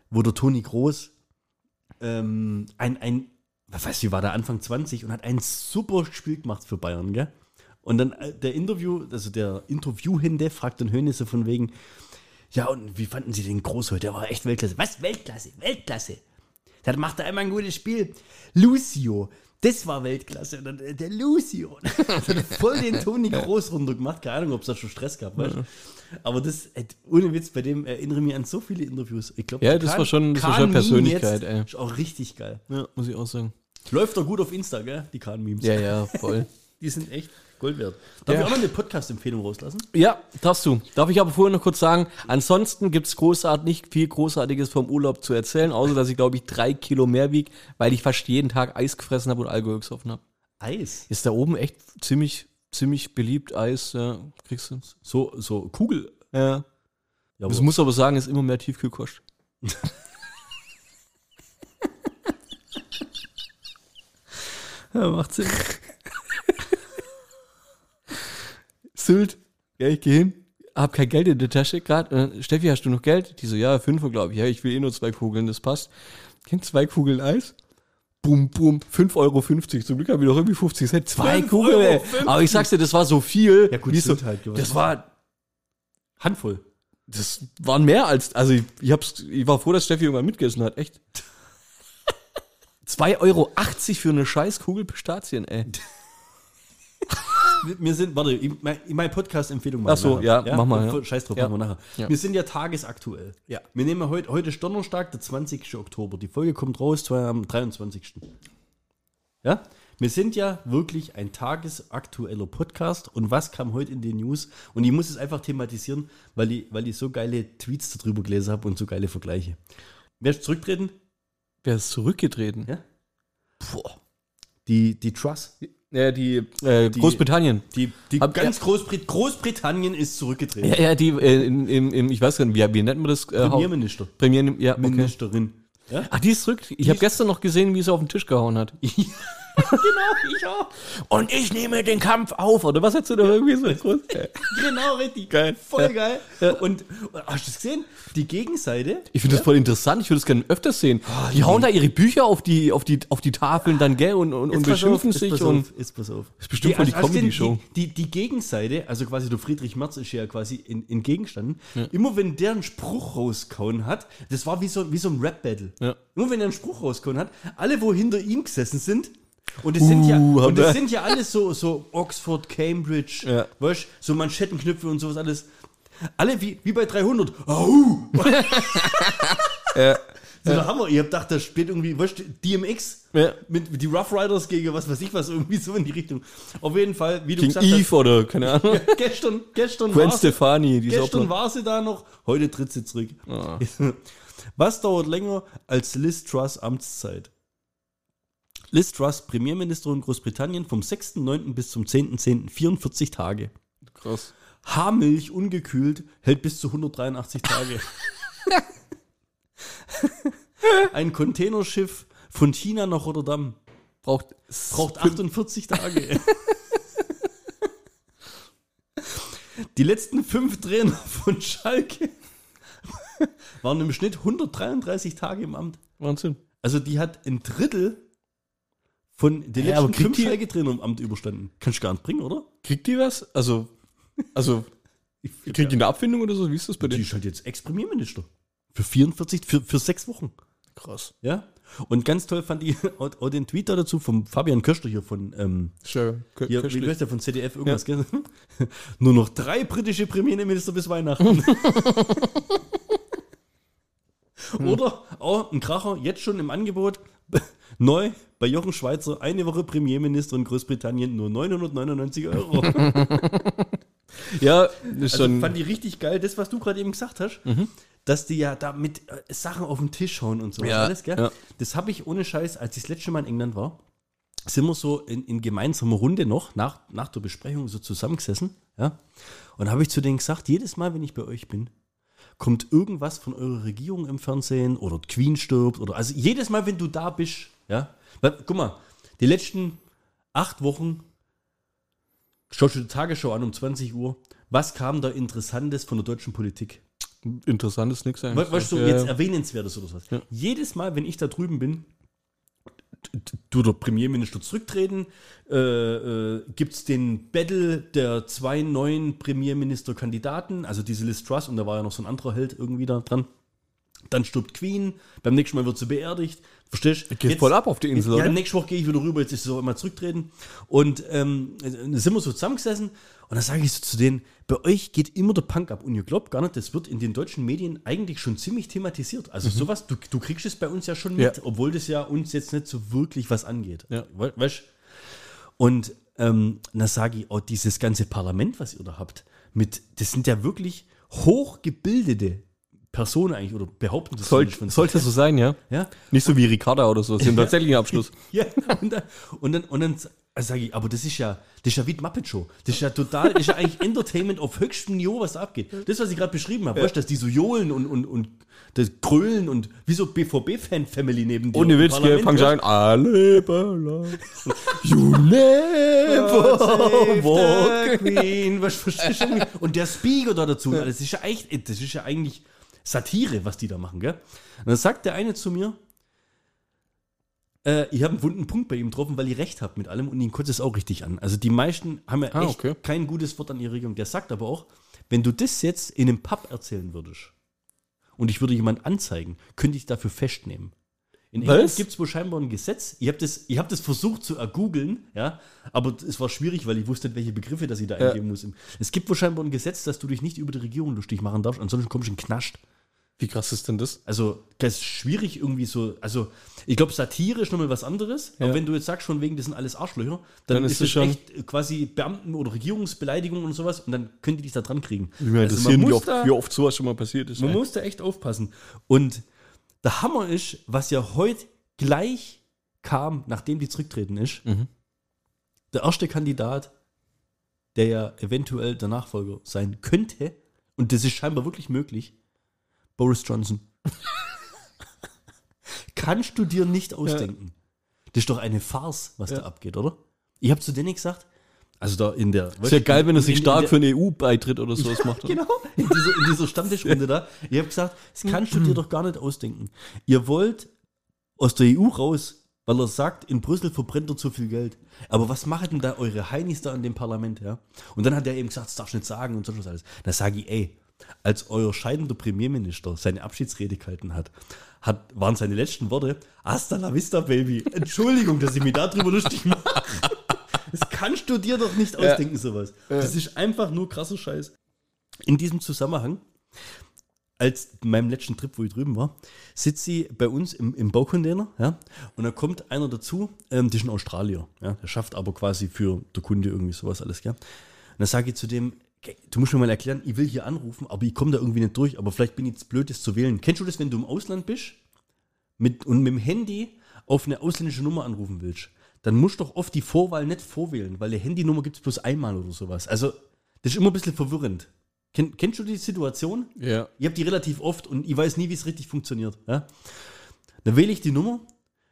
wo der Toni Groß ähm, ein, ein, was weiß ich, war der Anfang 20 und hat ein super Spiel gemacht für Bayern, gell? Und dann äh, der Interview, also der Interviewhinde fragt dann so von wegen, ja, und wie fanden Sie den Groß heute? Der war echt Weltklasse. Was? Weltklasse? Weltklasse. Dann macht er einmal ein gutes Spiel. Lucio, das war Weltklasse. Und dann äh, der Lucio. <laughs> Hat voll den Toni Groß runter gemacht. Keine Ahnung, ob es da schon Stress gab. Weißt? du? Aber das, äh, ohne Witz, bei dem erinnere ich mich an so viele Interviews. Ich glaub, Ja, das war schon- das war schon Persönlichkeit, jetzt ey. Ist auch richtig geil. Ja, muss ich auch sagen. Läuft doch gut auf Insta, gell? Die Kahn-Memes. Ja, ja, voll. <laughs> Die sind echt Gold wert. Darf Ja. ich auch noch eine Podcast-Empfehlung rauslassen? Ja, darfst du. Darf ich aber vorher noch kurz sagen, ansonsten gibt's großartig, nicht viel Großartiges vom Urlaub zu erzählen, außer dass ich, glaube ich, drei Kilo mehr wieg, weil ich fast jeden Tag Eis gefressen habe und Alkohol gesoffen habe. Eis. Ist da oben echt ziemlich, ziemlich beliebt, Eis, ja, kriegst du. So, so Kugel. Ja. Ja, Das muss aber sagen, ist immer mehr Tiefkühlkost. <laughs> ja, macht Sinn. Sylt, ja, ich gehe hin, hab kein Geld in der Tasche gerade. Steffi, hast du noch Geld? Die so, ja, fünf, glaube ich. Ja, ich will eh nur zwei Kugeln, das passt. Kennt zwei Kugeln Eis? Bum, bum, 5,50 Euro. Zum Glück habe ich noch irgendwie 50 Cent. Zwei 5,50 Kugeln, ey. Aber ich sag's dir, das war so viel. Ja, gut, so, halt, das war, Handvoll. das waren mehr als, also ich, ich, hab's, ich war froh, dass Steffi irgendwann mitgegessen hat, echt. <laughs> 2,80 Euro für eine scheiß Kugel Pistazien, ey. Wir- sind, warte, meine Podcast-Empfehlung machen Ach so, ja, nachher. mach mal, ja. Scheiß drauf, Ja. machen wir nachher. Ja. Wir sind ja tagesaktuell. Ja. Wir nehmen heute, heute ist Donnerstag, der 20. Oktober. Die Folge kommt raus, am 23. Ja? Wir sind ja wirklich ein tagesaktueller Podcast. Und was kam heute in den News? Und ich muss es einfach thematisieren, weil ich, weil ich so geile Tweets darüber gelesen habe und so geile Vergleiche. Wer ist zurücktreten? Wer ist zurückgetreten? Ja. Boah. Die, die Truss. Ja, die, äh, Großbritannien. Die, die Hab- ganz Großbrit Großbritannien ist zurückgetreten. Ja, ja, die, äh, in, in, in, ich weiß gar nicht, wie, wie nennt man das? Äh, Premierminister. Premier, ja, okay. Ministerin. Ja? Ach, die ist zurück. Ich habe gestern noch gesehen, wie sie auf den Tisch gehauen hat. <laughs> <laughs> genau, ich auch. Und ich nehme den Kampf auf, oder was hast du da irgendwie so groß? <laughs> Genau, richtig. Geil. Voll Ja. geil. Und, und hast du das gesehen? Die Gegenseite. Ich finde das voll interessant, ich würde es gerne öfters sehen. die hauen da ihre Bücher auf die, auf die, auf die Tafeln dann, gell, und, und, und beschimpfen auf, sich pass und. auf, jetzt pass auf. ist bestimmt voll die du den- Comedy-Show. Die, die, die Gegenseite, also quasi der Friedrich Merz ist ja quasi in, in Gegenstanden. Immer wenn der einen Spruch rauskauen hat, das war wie so, wie so ein Rap-Battle. Ja. Immer wenn er einen Spruch rauskauen hat, alle, wo hinter ihm gesessen sind, und das, sind, ja, Uh, und das haben sind ja alles so, so Oxford, Cambridge, Ja. weißt, so Manschettenknöpfe und sowas alles. Alle wie, wie bei 300. Au! <laughs> Ja. So der Hammer. Ich hab gedacht, da spielt irgendwie, weißt du, DMX Ja. mit, die Rough Riders gegen was weiß ich was, irgendwie so in die Richtung. Auf jeden Fall, wie du King gesagt Eve oder, keine <laughs> Ahnung. hast, gestern, gestern, Gwen war sie, Stefani, auch gestern war sie da noch, heute tritt sie zurück. Ah. <laughs> Was dauert länger als Liz Truss Amtszeit? Liz Truss, Premierministerin Großbritannien, vom 6.9. bis zum 10.10. 44 Tage. Krass. Haarmilch ungekühlt hält bis zu 183 Tage. <laughs> Ein Containerschiff von China nach Rotterdam Braucht, braucht 48 Tage. Die letzten fünf Trainer von Schalke waren im Schnitt 133 Tage im Amt. Wahnsinn. Also die hat ein Drittel von den Ja, aber letzten kriegt fünf die- Schalke-Trainer im Amt überstanden. Kannst du gar nicht bringen, oder? Kriegt die was? Also, also, kriegt die eine Abfindung oder so? Wie ist das bei Die denen? ist halt jetzt Ex-Premierminister. Für 44, für, für sechs Wochen. Krass. Ja. Und ganz toll fand ich <laughs> auch, auch den Tweet da dazu vom Fabian Köster hier von, ähm, kö- hier, wie heißt der von ZDF irgendwas, gell? <laughs> Nur noch drei britische Premierminister bis Weihnachten. <laughs> Oder auch ein Kracher, jetzt schon im Angebot, <laughs> neu bei Jochen Schweizer, eine Woche Premierminister in Großbritannien, nur 999 Euro. <laughs> Ja, das ist Also schon. fand ich richtig geil, das, was du gerade eben gesagt hast, dass die ja da mit äh, Sachen auf den Tisch hauen und so Ja, alles, gell? ja. Das habe ich ohne Scheiß, als ich das letzte Mal in England war, sind wir so in, in gemeinsamer Runde noch, nach, nach der Besprechung so zusammengesessen, ja? Und habe ich zu denen gesagt, jedes Mal, wenn ich bei euch bin, kommt irgendwas von eurer Regierung im Fernsehen oder Queen stirbt oder also jedes Mal, wenn du da bist, ja, guck mal, die letzten acht Wochen schaust du die Tagesschau an um 20 Uhr, was kam da Interessantes von der deutschen Politik? Interessant ist nichts We weißt du, ja, jetzt ja. erwähnenswertes oder was? Ja. Jedes Mal, wenn ich da drüben bin, du der Premierminister zurücktreten, äh, äh, gibt es den Battle der zwei neuen Premierministerkandidaten, also diese Liz Truss, und da war ja noch so ein anderer Held irgendwie da dran. Dann stirbt Queen, beim nächsten Mal wird sie beerdigt. Verstehst du? Geht voll ab auf die Insel, Ja, oder? nächste Woche gehe ich wieder rüber, jetzt ist es auch immer zurücktreten. Und ähm, dann sind wir so zusammengesessen und dann sage ich so zu denen, bei euch geht immer der Punk ab. Und ihr glaubt gar nicht, das wird in den deutschen Medien eigentlich schon ziemlich thematisiert. Also sowas, du, du kriegst es bei uns ja schon mit, Ja. obwohl das ja uns jetzt nicht so wirklich was angeht. Ja. We weißt Und ähm, dann sage ich, oh, dieses ganze Parlament, was ihr da habt, mit, das sind ja wirklich hochgebildete Personen eigentlich, oder behaupten das Soll, sollte so sein, ja? Ja, Nicht so wie Ricarda oder so. Sie haben <laughs> tatsächlich Abschluss. <laughs> ja, und dann, und dann, und dann also sage ich, aber das ist ja, das ist ja wie die Muppet Show. Das ist ja total, das ist ja eigentlich Entertainment auf höchstem Niveau, was da abgeht. Das, was ich gerade beschrieben habe, weißt du, dass die so johlen und, und, und das Grölen und wie so BVB-Fan-Family neben dir. Ohne Witz, gell, Parlament, fang weißt schon an. Alle. <laughs> You never walk. Queen, was verstehst du? irgendwie? Und der Speaker da dazu, das ist ja eigentlich, das ist ja eigentlich Satire, was die da machen, gell? Und dann sagt der eine zu mir, äh, ich habe einen wunden Punkt bei ihm getroffen, weil ich recht habe mit allem und ihn kotzt es auch richtig an. Also die meisten haben ja Ah, echt okay. kein gutes Wort an ihre Regierung. Der sagt aber auch, wenn du das jetzt in einem Pub erzählen würdest und ich würde jemand anzeigen, könnte ich dafür festnehmen. In Was? England gibt es wohl scheinbar ein Gesetz. Ich habe das, ich hab das versucht zu ergoogeln, ja, aber es war schwierig, weil ich wusste nicht, welche Begriffe das ich da Ja. eingeben muss. Es gibt wohl scheinbar ein Gesetz, dass du dich nicht über die Regierung lustig machen darfst, ansonsten kommst du in Knast. Wie krass ist denn das? Also, das ist schwierig irgendwie so. Also, ich glaube, Satire ist nochmal was anderes. Ja. Aber wenn du jetzt sagst, von wegen, das sind alles Arschlöcher, dann, Dann ist das es schon- echt quasi Beamten- oder Regierungsbeleidigung und sowas und dann können die dich da dran kriegen. Ich meine, Also, interessieren, man wie muss oft, da- wie oft sowas schon mal passiert ist. man ey. muss da echt aufpassen. Und der Hammer ist, was ja heute gleich kam, nachdem die zurücktreten ist, Mhm. der erste Kandidat, der ja eventuell der Nachfolger sein könnte, und das ist scheinbar wirklich möglich, Boris Johnson. <laughs> Kannst du dir nicht ausdenken. Das ist doch eine Farce, was Ja. da abgeht, oder? Ich habe zu denen gesagt, also da in der. Ist ja geil, wenn er sich stark der- für einen EU-Beitritt oder sowas <laughs> macht. oder? Genau, in dieser, in dieser Stammtischrunde da. Ich habe gesagt, das kannst du dir doch gar nicht ausdenken. Ihr wollt aus der EU raus, weil er sagt, in Brüssel verbrennt er zu viel Geld. Aber was machen denn da eure Heinis da in dem Parlament, ja? Und dann hat er eben gesagt, das darfst du nicht sagen und so was alles. Da sage ich, ey, als euer scheidender Premierminister seine Abschiedsrede gehalten hat, hat, waren seine letzten Worte, hasta la vista, Baby. Entschuldigung, dass ich mich darüber lustig mache. <laughs> Das kannst du dir doch nicht ausdenken, sowas. Das ist einfach nur krasser Scheiß. In diesem Zusammenhang, als meinem letzten Trip, wo ich drüben war, sitzt sie bei uns im, im Baucontainer, ja, und da kommt einer dazu, ähm, das ist ein Australier, ja, der schafft aber quasi für der Kunde irgendwie sowas alles, gell. Und dann sage ich zu dem, "Okay, du musst mir mal erklären, ich will hier anrufen, aber ich komme da irgendwie nicht durch, aber vielleicht bin ich jetzt blöd, das zu wählen. Kennst du das, wenn du im Ausland bist mit, und mit dem Handy auf eine ausländische Nummer anrufen willst? Dann musst du doch oft die Vorwahl nicht vorwählen, weil die Handynummer gibt es bloß einmal oder sowas. Also, das ist immer ein bisschen verwirrend. Kenn, kennst du die Situation? Ja. Ich habe die relativ oft und ich weiß nie, wie es richtig funktioniert. Ja? Dann wähle ich die Nummer,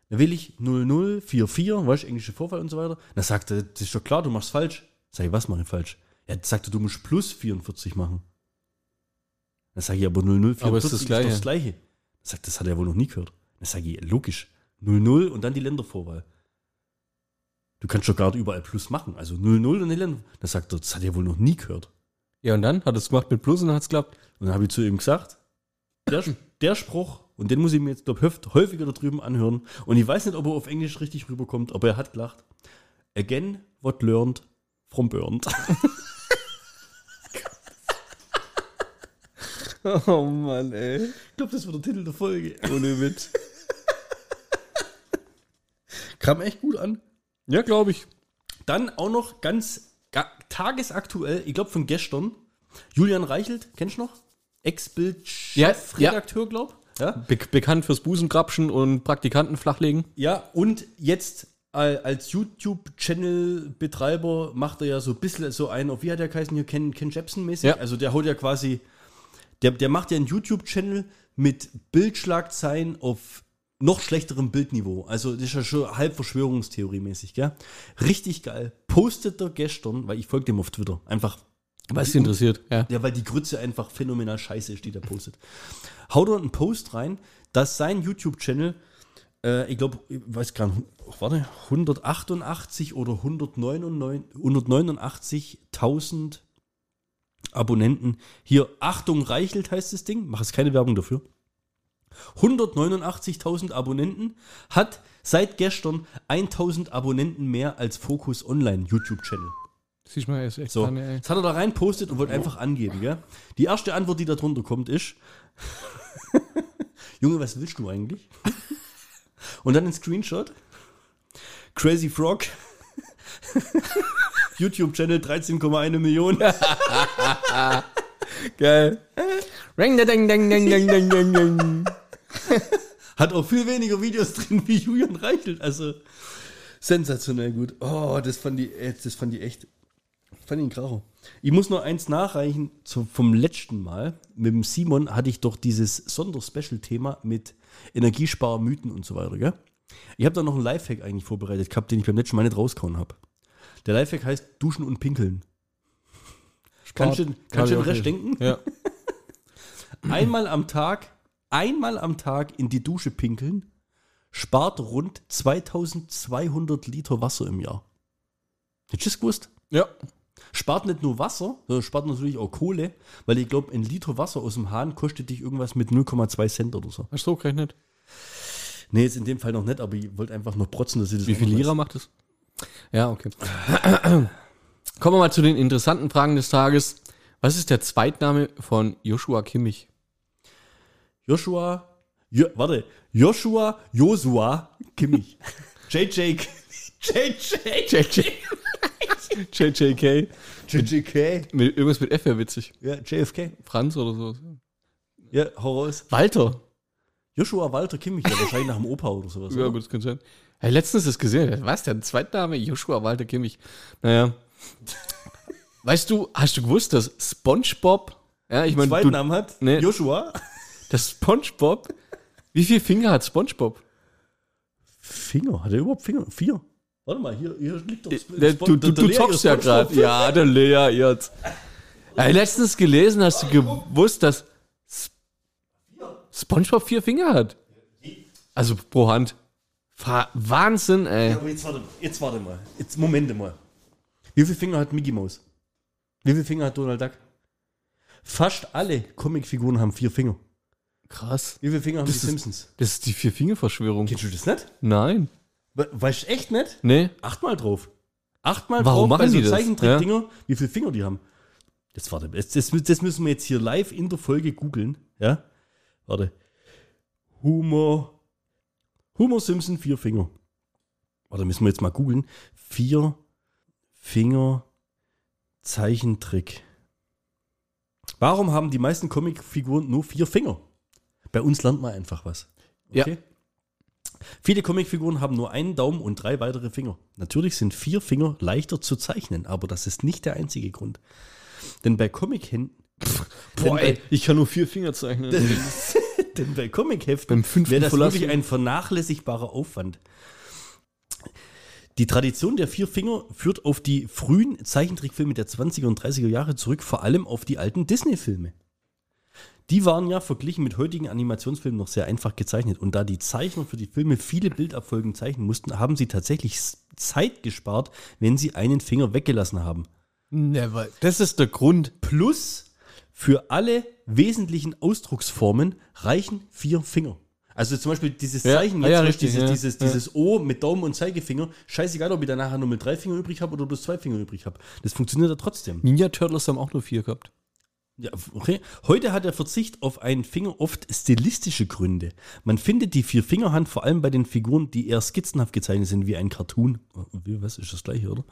dann wähle ich 0044, weißt du, englische Vorwahl und so weiter. Dann sagt er, das ist doch klar, du machst falsch. Sag ich, was mache ich falsch? Er, du musst plus 44 machen. Dann sage ich, aber 0044 Aber ist das doch Gleiche. das Gleiche. Dann sagt, das hat er wohl noch nie gehört. Dann sage ich, logisch. 00 und dann die Ländervorwahl. Du kannst doch nicht überall Plus machen. Also 00 und Länder. Dann sagt er, das hat er wohl noch nie gehört. Ja, und dann hat es gemacht mit Plus und dann hat es geklappt. Und dann habe ich zu ihm gesagt, der, der Spruch, und den muss ich mir jetzt, glaube ich, häufiger da drüben anhören. Und ich weiß nicht, ob er auf Englisch richtig rüberkommt, aber er hat gelacht. Again, what learned from burned. <laughs> Oh Mann, ey. Ich glaube, das wird der Titel der Folge. Ohne Witz. <laughs> Kam echt gut an. Ja, glaube ich. Dann auch noch ganz ga, tagesaktuell, ich glaube von gestern, Julian Reichelt, kennst du noch? Ex-Bild-Chefredakteur, glaub. Ja. Be bekannt fürs Busengrapschen und Praktikanten flachlegen. Ja, und jetzt als YouTube-Channel-Betreiber macht er ja so ein bisschen so einen, auf wie hat der geheißen hier, Ken, Ken Jepsen-mäßig? Ja. Also der haut ja quasi, der, der macht ja einen YouTube-Channel mit Bildschlagzeilen auf noch schlechterem Bildniveau. Also das ist ja schon halb Verschwörungstheorie-mäßig, gell? Richtig geil. Postet er gestern, weil ich folge dem auf Twitter, einfach Was dich interessiert, ja. ja, weil die Grütze einfach phänomenal scheiße ist, die der postet. Haut er einen Post rein, dass sein YouTube-Channel, äh, ich glaube, ich weiß gar nicht, warte, 188 oder 199 189.000 Abonnenten. Hier, Achtung, Reichelt heißt das Ding, mach jetzt keine Werbung dafür. 189.000 Abonnenten, hat seit gestern 1000 Abonnenten mehr als Focus Online YouTube-Channel. Siehst du mal, er ist echt So, dran, ey. jetzt hat er da rein postet und wollte einfach angeben, gell? Die erste Antwort, die da drunter kommt, ist: <laughs> Junge, was willst du eigentlich? und dann ein Screenshot: Crazy Frog, <laughs> YouTube-Channel 13,1 Millionen. <laughs> Geil. Ring, ding, ding, ding, ding, ding, ding, ding. <laughs> Hat auch viel weniger Videos drin wie Julian Reichelt. Also sensationell gut. Oh, das fand die, das fand die echt. Fand ich ein Kracher. Ich muss noch eins nachreichen zum, vom letzten Mal. Mit dem Simon hatte ich doch dieses Sonder-Special-Thema mit Energiesparmythen und so weiter, gell? Ich habe da noch einen Lifehack eigentlich vorbereitet gehabt, den ich beim letzten Mal nicht rausgehauen habe. Der Lifehack heißt Duschen und Pinkeln. Kannst du, kannst du den Rest denken? Ja. <laughs> einmal am Tag, einmal am Tag in die Dusche pinkeln, spart rund 2200 Liter Wasser im Jahr. Hättest du das gewusst? Ja. Spart nicht nur Wasser, sondern spart natürlich auch Kohle, weil ich glaube, ein Liter Wasser aus dem Hahn kostet dich irgendwas mit 0,2 Cent oder so. Hast du so gerechnet? Nee, jetzt in dem Fall noch nicht, aber ich wollte einfach noch protzen, dass ich das Wie viel Lira macht es? Ja, okay. Kommen wir mal zu den interessanten Fragen des Tages. Was ist der Zweitname von Joshua Kimmich? Joshua, jo, warte, Joshua, Josua, Kimmich. JJ, JJ, JJ. JJK. JJK. Mit, irgendwas mit F wäre witzig. Ja, JFK. Franz oder so. Ja, hau raus. Walter. Joshua Walter Kimmich, ja, wahrscheinlich nach dem Opa oder sowas. Ja, oder? gut, das kann sein. Hey, letztens das gesehen. Was? Der Zweitname? Joshua Walter Kimmich. Naja. <laughs> Weißt du, hast du gewusst, dass SpongeBob, ja, ich meine, Zweiten du, Namen hat Nee. Joshua. Das SpongeBob, wie viele Finger hat SpongeBob? Finger? Hat er überhaupt Finger? Vier? Warte mal, hier, hier liegt doch Der, du du, du Lea, zockst ja gerade. Ja, der Lea jetzt. Ja, letztens gelesen, hast du gewusst, dass SpongeBob vier Finger hat? Also pro Hand. Wahnsinn, ey. Ja, aber jetzt warte, jetzt warte mal. Jetzt Momente mal. Wie viele Finger hat Mickey Mouse? Wie viele Finger hat Donald Duck? Fast alle Comicfiguren haben vier Finger. Krass. Wie viele Finger haben Das die ist- Simpsons? Das ist die Vier-Finger-Verschwörung. Kennst du das nicht? Nein. We weißt du echt nicht? Nee. Achtmal drauf. Achtmal Warum drauf machen die das? Zeichentrickdinger, wie viele Finger die haben. Jetzt warte, das, das, das müssen wir jetzt hier live in der Folge googeln. Ja? Warte. Humor. Humor Simpson, vier Finger. Warte, müssen wir jetzt mal googeln. Vier Finger Zeichentrick. Warum haben die meisten Comicfiguren nur vier Finger? Bei uns lernt man einfach was. Ja. Viele Comicfiguren haben nur einen Daumen und drei weitere Finger. Natürlich sind vier Finger leichter zu zeichnen, aber das ist nicht der einzige Grund. Denn bei Comichänden. <laughs> Boah, ey, ich kann nur vier Finger zeichnen. <laughs> Denn bei Comicheften wäre das Verlassen. wirklich ein vernachlässigbarer Aufwand. Die Tradition der vier Finger führt auf die frühen Zeichentrickfilme der 20er und 30er Jahre zurück, vor allem auf die alten Disney-Filme. Die waren ja verglichen mit heutigen Animationsfilmen noch sehr einfach gezeichnet. Und da die Zeichner für die Filme viele Bildabfolgen zeichnen mussten, haben sie tatsächlich Zeit gespart, wenn sie einen Finger weggelassen haben. Never. Das ist der Grund. Plus für alle wesentlichen Ausdrucksformen reichen vier Finger. Also zum Beispiel dieses Ja, Zeichen ah jetzt, ja, richtig, Beispiel ja, dieses, ja. dieses O mit Daumen und Zeigefinger, scheißegal, ob ich da nachher nur mit drei Fingern übrig habe oder bloß zwei Finger übrig habe. Das funktioniert ja trotzdem. Ninja Turtles haben auch nur vier gehabt. Ja, okay. Heute hat der Verzicht auf einen Finger oft stilistische Gründe. Man findet die Vier-Fingerhand vor allem bei den Figuren, die eher skizzenhaft gezeichnet sind, wie ein Cartoon. Wie, was ist das gleiche, oder?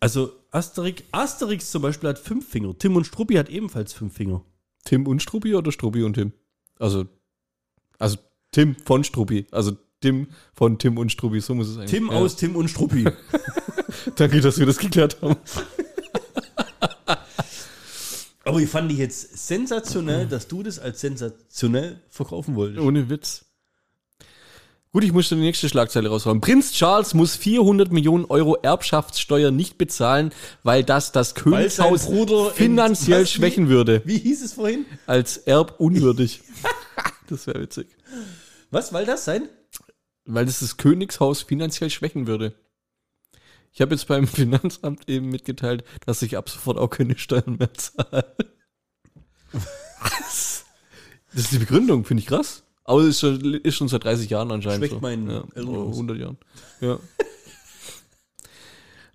Also Asterix, Asterix zum Beispiel hat fünf Finger. Tim und Struppi hat ebenfalls fünf Finger. Tim und Struppi oder Struppi und Tim? Also, also Tim von Struppi. Also Tim von Tim und Struppi. So muss es eigentlich Tim ja. aus Tim und Struppi. <laughs> Danke, dass wir das geklärt haben. <laughs> Aber ich fand die jetzt sensationell, dass du das als sensationell verkaufen wolltest. Ohne Witz. Gut, ich musste die nächste Schlagzeile raushauen. Prinz Charles muss 400 Millionen Euro Erbschaftssteuer nicht bezahlen, weil das das Königshaus Bruder in- finanziell was, wie? schwächen würde. Wie hieß es vorhin? Als erbunwürdig. <laughs> das wäre witzig. Was, weil das sein? Weil das das Königshaus finanziell schwächen würde. Ich habe jetzt beim <laughs> Finanzamt eben mitgeteilt, dass ich ab sofort auch keine Steuern mehr zahle. das ist die Begründung, finde ich krass. Aber es ist schon, ist schon seit 30 Jahren anscheinend Schmeckt so. meinen ja, Eltern oder aus. 100 Jahren. Ja.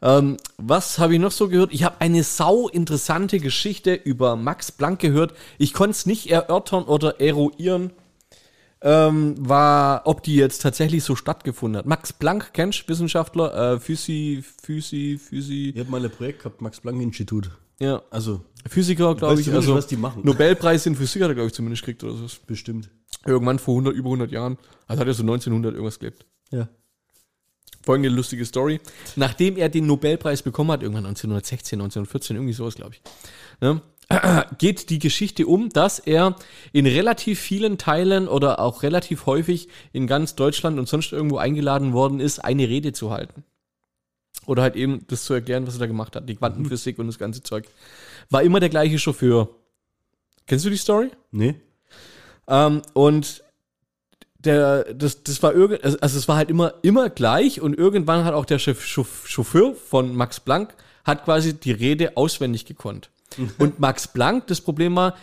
<laughs> ähm, was habe ich noch so gehört? Ich habe eine sau interessante Geschichte über Max Planck gehört. Ich konnte es nicht erörtern oder eruieren, ähm, war, ob die jetzt tatsächlich so stattgefunden hat. Max Planck, kennst du, Wissenschaftler, äh, Physi, Physi, Physi, Ich habe mal ein Projekt gehabt, Max-Planck-Institut. ja, Also, Physiker, glaube ich. also was die machen? Nobelpreis in Physik hat er, glaube ich, zumindest gekriegt oder so. bestimmt. Irgendwann vor 100, über 100 Jahren. Also hat er so 1900 irgendwas gelebt. Ja. Folgende lustige Story. Nachdem er den Nobelpreis bekommen hat, irgendwann 1916, 1914, irgendwie sowas, glaube ich, ne, <clears throat> geht die Geschichte um, dass er in relativ vielen Teilen oder auch relativ häufig in ganz Deutschland und sonst irgendwo eingeladen worden ist, eine Rede zu halten. Oder halt eben das zu erklären, was er da gemacht hat, die Quantenphysik und das ganze Zeug. War immer der gleiche Chauffeur. Kennst du die Story? Nee? Ähm, und der, das, das war irgend, also also es war halt immer, immer gleich und irgendwann hat auch der Chef, Chauffeur von Max Planck hat quasi die Rede auswendig gekonnt. <laughs> Und Max Planck, das Problem war,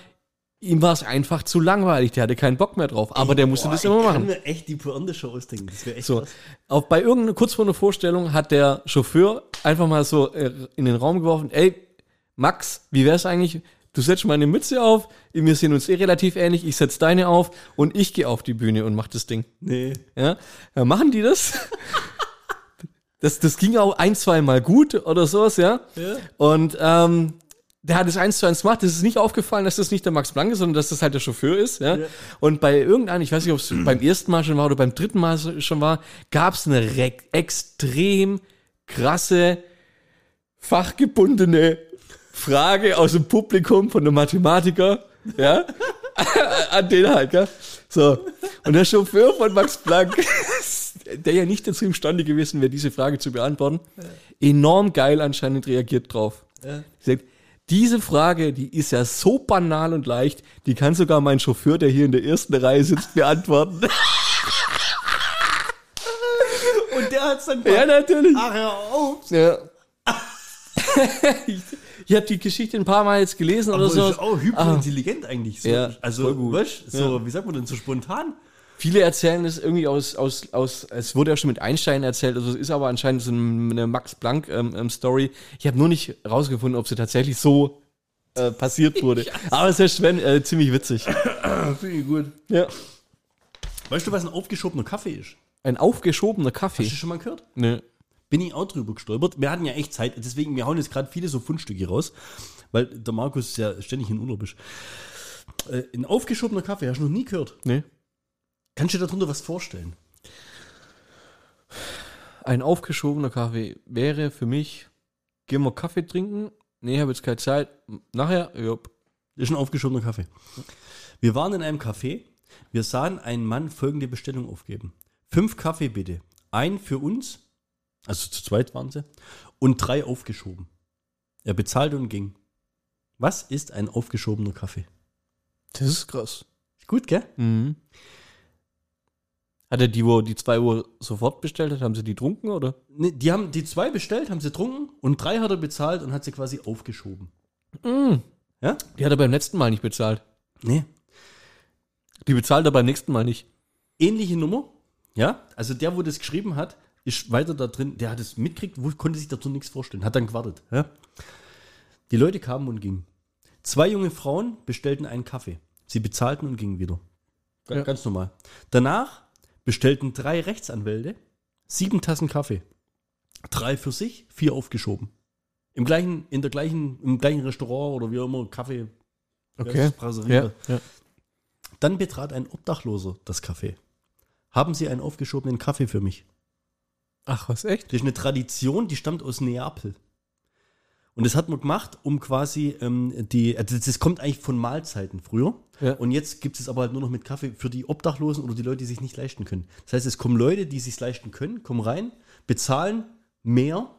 ihm war es einfach zu langweilig, der hatte keinen Bock mehr drauf, aber der musste Boah, das immer Ich kann machen. mir echt die Pointe schon ausdenken. Das wäre echt So, krass. auch bei irgendeiner, kurz vor einer Vorstellung hat der Chauffeur einfach mal so äh, in den Raum geworfen, ey, Max, wie wär's eigentlich, du setzt meine Mütze auf, wir sehen uns eh relativ ähnlich, ich setz deine auf und ich gehe auf die Bühne und mach das Ding. Nee. Ja, ja machen die das? <laughs> das? Das ging auch ein, zwei Mal gut oder sowas, ja. Ja. Und ähm, der hat es eins zu eins gemacht. Das ist nicht aufgefallen, dass das nicht der Max Planck ist, sondern dass das halt der Chauffeur ist. Ja? Ja. Und bei irgendeinem, ich weiß nicht, ob es beim ersten Mal schon war oder beim dritten Mal schon war, gab es eine re- extrem krasse, fachgebundene Frage aus dem Publikum von einem Mathematiker. Ja, <laughs> an den halt, gell? So. Und der Chauffeur von Max Planck, <laughs> der ja nicht dazu imstande gewesen wäre, diese Frage zu beantworten, enorm geil anscheinend reagiert drauf. Ja. Sagt, diese Frage, die ist ja so banal und leicht, die kann sogar mein Chauffeur, der hier in der ersten Reihe sitzt, beantworten. <laughs> Und der hat's dann ja, natürlich. Ach, hör auf. Ja. <laughs> ich ich habe die Geschichte ein paar Mal jetzt gelesen oder Aber so. ist auch hyperintelligent eigentlich. So. Ja, also, voll gut. weißt, so, wie sagt man denn, so spontan? Viele erzählen das irgendwie aus, aus, aus, es wurde ja schon mit Einstein erzählt, also es ist aber anscheinend so eine Max Planck ähm, ähm. Ich habe nur nicht rausgefunden, ob sie tatsächlich so äh, passiert <laughs> wurde. aber es ist Sven, äh, ziemlich witzig. <clears throat> Finde ich gut. Ja. Weißt du, was ein aufgeschobener Kaffee ist? Ein aufgeschobener Kaffee. Hast du schon mal gehört? Ne. Bin ich auch drüber gestolpert. Wir hatten ja echt Zeit, deswegen, wir hauen jetzt gerade viele so Fundstücke raus, weil der Markus ja ständig in Urlaub ist. Äh, ein aufgeschobener Kaffee, hast du noch nie gehört? Ne. Kannst du dir darunter was vorstellen? Ein aufgeschobener Kaffee wäre für mich, gehen wir Kaffee trinken? Nee, habe jetzt keine Zeit. Nachher? Das ist ein aufgeschobener Kaffee. Wir waren in einem Café. Wir sahen einen Mann folgende Bestellung aufgeben. Fünf Kaffee bitte. Ein für uns, also zu zweit waren sie, und drei aufgeschoben. Er bezahlte und ging. Was ist ein aufgeschobener Kaffee? Das ist krass. Gut, gell? Mhm. Hat er die, wo die zwei Uhr sofort bestellt hat, haben sie die trunken oder? Ne, die haben die zwei bestellt, haben sie getrunken und drei hat er bezahlt und hat sie quasi aufgeschoben. Mhm. Ja? Die hat er beim letzten Mal nicht bezahlt. Nee. Die bezahlt er beim nächsten Mal nicht. Ähnliche Nummer. Ja? Also der, wo das geschrieben hat, ist weiter da drin. Der hat es mitgekriegt, konnte sich dazu nichts vorstellen. Hat dann gewartet. Ja? Die Leute kamen und gingen. Zwei junge Frauen bestellten einen Kaffee. Sie bezahlten und gingen wieder. Ga- Ja. Ganz normal. Danach bestellten drei Rechtsanwälte sieben Tassen Kaffee. Drei für sich, vier aufgeschoben. Im gleichen, in der gleichen, im gleichen Restaurant oder wie auch immer, Kaffee. Okay. Brasserie. Ja, ja. Dann betrat ein Obdachloser das Café. Haben Sie einen aufgeschobenen Kaffee für mich? Ach, was echt? Das ist eine Tradition, die stammt aus Neapel. Und das hat man gemacht, um quasi ähm, die, also das kommt eigentlich von Mahlzeiten früher. Ja. Und jetzt gibt es aber halt nur noch mit Kaffee für die Obdachlosen oder die Leute, die sich nicht leisten können. Das heißt, es kommen Leute, die sich leisten können, kommen rein, bezahlen mehr,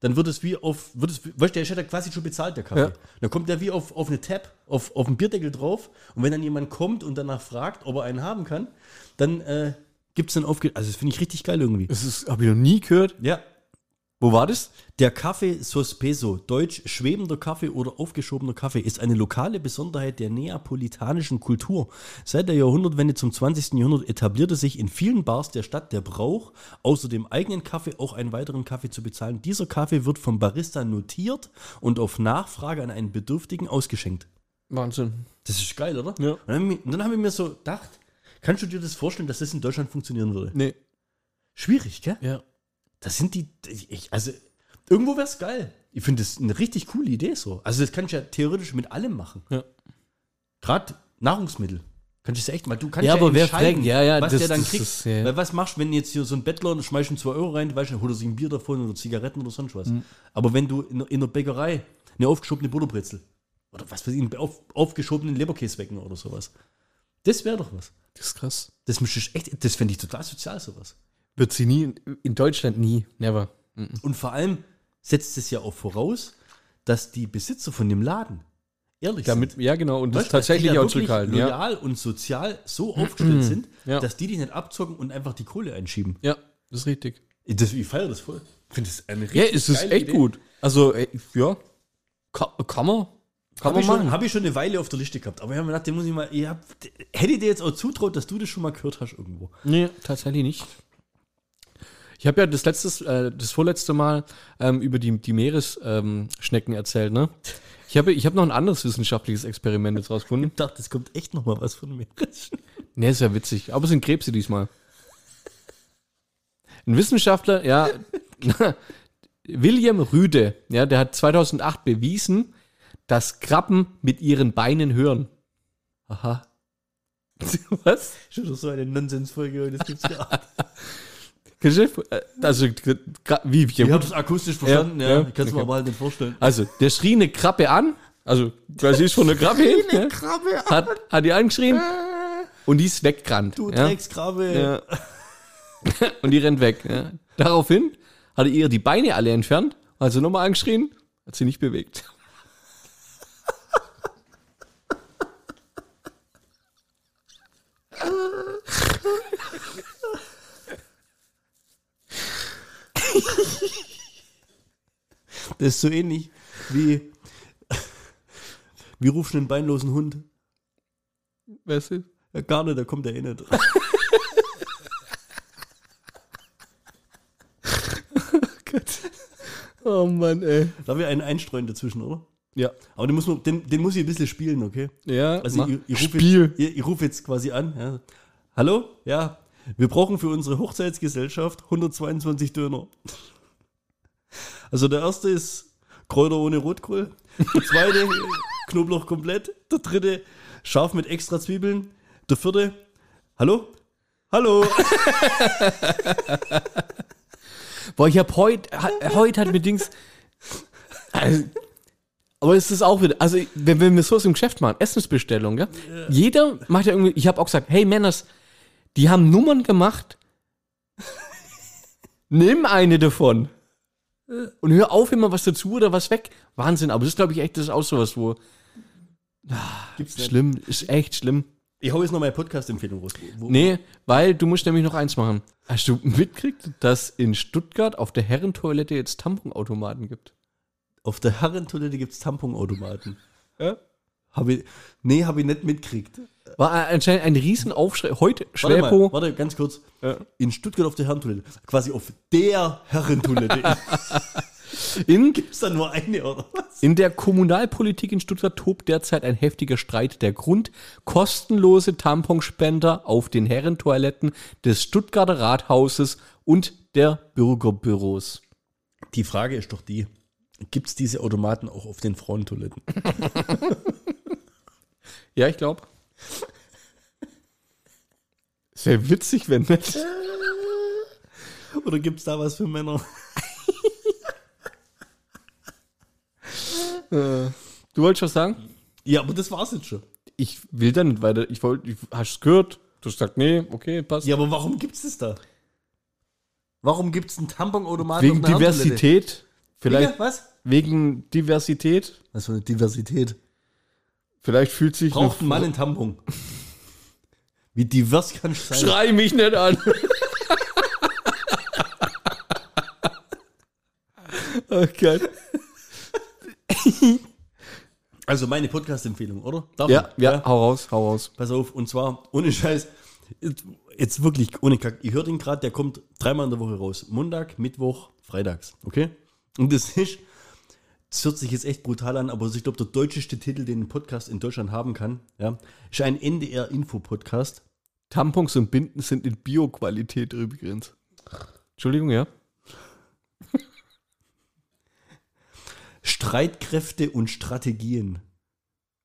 dann wird es wie auf, wird es, weißt du, der hat ja quasi schon bezahlt, der Kaffee. Ja. Dann kommt der wie auf, auf eine Tab, auf, auf einen Bierdeckel drauf. Und wenn dann jemand kommt und danach fragt, ob er einen haben kann, dann äh, gibt es dann aufge... Also das finde ich richtig geil irgendwie. Das ist, habe ich noch nie gehört. Ja, Wo war das? der Kaffee Sospeso, deutsch schwebender Kaffee oder aufgeschobener Kaffee, ist eine lokale Besonderheit der neapolitanischen Kultur. Seit der Jahrhundertwende zum 20. Jahrhundert etablierte sich in vielen Bars der Stadt der Brauch, außer dem eigenen Kaffee auch einen weiteren Kaffee zu bezahlen. Dieser Kaffee wird vom Barista notiert und auf Nachfrage an einen Bedürftigen ausgeschenkt. Wahnsinn. Das ist geil, oder? Ja. Und dann, und dann habe ich mir so gedacht, kannst du dir das vorstellen, dass das in Deutschland funktionieren würde? Nee. Schwierig, gell? Ja. Das sind die, ich, also irgendwo wäre es geil. Ich finde das eine richtig coole Idee so. Also das kannst du ja theoretisch mit allem machen. Ja. Gerade Nahrungsmittel. Kannst du das echt mal, du kannst Ja, ja, aber wer entscheiden, fragt- ja, ja, was das- der dann kriegt. ist, ja. Weil was machst du, wenn jetzt hier so ein Bettler und schmeißt ihm 2 Euro rein, du weißt nicht, holt er sich ein Bier davon oder Zigaretten oder sonst was. Mhm. Aber wenn du in, in der Bäckerei eine aufgeschobene Butterbrezel oder was weiß ich, einen auf, aufgeschobenen Leberkäse wecken oder sowas. Das wäre doch was. Das ist krass. Das müsste echt, das fände ich total sozial, sowas. Wird sie nie, in, Deutschland nie. Never. Und vor allem setzt es ja auch voraus, dass die Besitzer von dem Laden ehrlich Damit, sind. ja, genau. Und das Weißt tatsächlich auch zurückhalten. Ja. loyal und sozial so aufgestellt sind, Ja. dass die dich nicht abzocken und einfach die Kohle einschieben. ja, das ist richtig. Das, ich feiere das voll. Ich finde das eine Ja, es ist echt Idee. gut. Also, ja. Kann, kann man. Kann Habe man machen. hab ich schon eine Weile auf der Liste gehabt. Aber ich habe mir gedacht, den muss ich mal. Ich hab, hätte ich dir jetzt auch zutraut, dass du das schon mal gehört hast irgendwo. Nee, tatsächlich nicht. Ich habe ja das letztes, äh, das vorletzte Mal ähm, über die, die Meeresschnecken ähm, erzählt, ne? Ich habe ich hab noch ein anderes wissenschaftliches Experiment jetzt rausgefunden. Ich dachte, es kommt echt noch mal was von mir. Nee, ist ja witzig. Aber es sind Krebse diesmal. Ein Wissenschaftler, ja, <laughs> William Rüde, ja, der hat 2008 bewiesen, dass Krabben mit ihren Beinen hören. Aha. <laughs> Was? Schon so eine Nonsensfolge, das gibt's ja. Äh, <laughs> Also, gra- wie, Ich habe es akustisch verstanden, Ja, ja. ja, ich kann es mir okay. aber halt nicht vorstellen. Also, der schrie eine Krabbe an, also quasi ist von der Krabbe hin, ne? Krabbe, hat, hat die angeschrien und die ist weggerannt. du ja? Dreckskrabbe. Ja. <laughs> und die rennt weg. Ja. Daraufhin hat er ihr die Beine alle entfernt, hat sie nochmal angeschrien, hat sie nicht bewegt. Das ist so ähnlich wie, <laughs> wie rufst du einen beinlosen Hund? Weißt du? Ja, gar nicht, da kommt er eh nicht. <laughs> Oh Mann, ey. Da wir einen einstreuen dazwischen, oder? Ja. Aber den muss, man, den, den muss ich ein bisschen spielen, okay? Ja, Also ich, ich rufe Spiel. jetzt, ich, ich rufe jetzt quasi an. Ja. Hallo? Ja, wir brauchen für unsere Hochzeitsgesellschaft 122 Döner. Also der erste ist Kräuter ohne Rotkohl. Der zweite <laughs> Knoblauch komplett. Der dritte scharf mit extra Zwiebeln. Der vierte, hallo? Hallo? <laughs> Boah, ich hab heute, heute hat mir Dings. Also, aber es ist auch wieder, also wenn, wenn wir sowas im Geschäft machen, Essensbestellung, gell? Jeder macht ja irgendwie, ich habe auch gesagt, hey Männers, die haben Nummern gemacht. <laughs> Nimm eine davon. Und hör auf immer was dazu oder was weg. Wahnsinn, aber das ist glaube ich echt, das ist auch sowas, wo. Gibt's nicht. Schlimm, ist echt schlimm. Ich hau jetzt noch meine Podcast-Empfehlung raus. Wo, wo- Nee, weil du musst nämlich noch eins machen. Hast du mitgekriegt, dass in Stuttgart auf der Herrentoilette jetzt Tamponautomaten gibt? Auf der Herrentoilette gibt es Tamponautomaten. Ja. Hab ich, nee, habe ich nicht mitgekriegt. War anscheinend ein Riesenaufschrei. Heute Warte mal, Schwäpo. warte, ganz kurz. Ja. In Stuttgart auf der Herrentoilette. Quasi auf der Herrentoilette. <laughs> In, Ist da nur eine oder was? in der Kommunalpolitik in Stuttgart tobt derzeit ein heftiger Streit. Der Grund, kostenlose Tamponspender auf den Herrentoiletten des Stuttgarter Rathauses und der Bürgerbüros. Die Frage ist doch die, gibt es diese Automaten auch auf den Frauentoiletten? <laughs> Ja, ich glaube. Sehr witzig, wenn nicht. Oder gibt es da was für Männer? <laughs> Du wolltest was sagen? Ja, aber das war's jetzt schon. Ich will da nicht weiter. Ich wollte, hast du es gehört? Du hast gesagt, nee, okay, passt. Ja, aber warum gibt es das da? Warum gibt es einen Tamponautomaten Wegen? Diversität. Vielleicht Wegen was? wegen Diversität. Was für eine Diversität. Vielleicht fühlt sich Braucht ein Mann einen Tampon? Wie divers kann ich sein? Schrei mich nicht an. <laughs> oh. Also meine Podcast-Empfehlung, oder? Darf Ja, ich? ja, hau raus, hau raus. Pass auf, und zwar, ohne Scheiß, jetzt, jetzt wirklich, ohne Kack, ihr hört ihn gerade, der kommt dreimal in der Woche raus. Montag, Mittwoch, Freitags, okay? Und das ist, das hört sich jetzt echt brutal an, aber ich glaube, der deutscheste Titel, den ein Podcast in Deutschland haben kann, ja, ist ein NDR-Info-Podcast. Tampons und Binden sind in Bio-Qualität übrigens. Entschuldigung, ja? Streitkräfte und Strategien.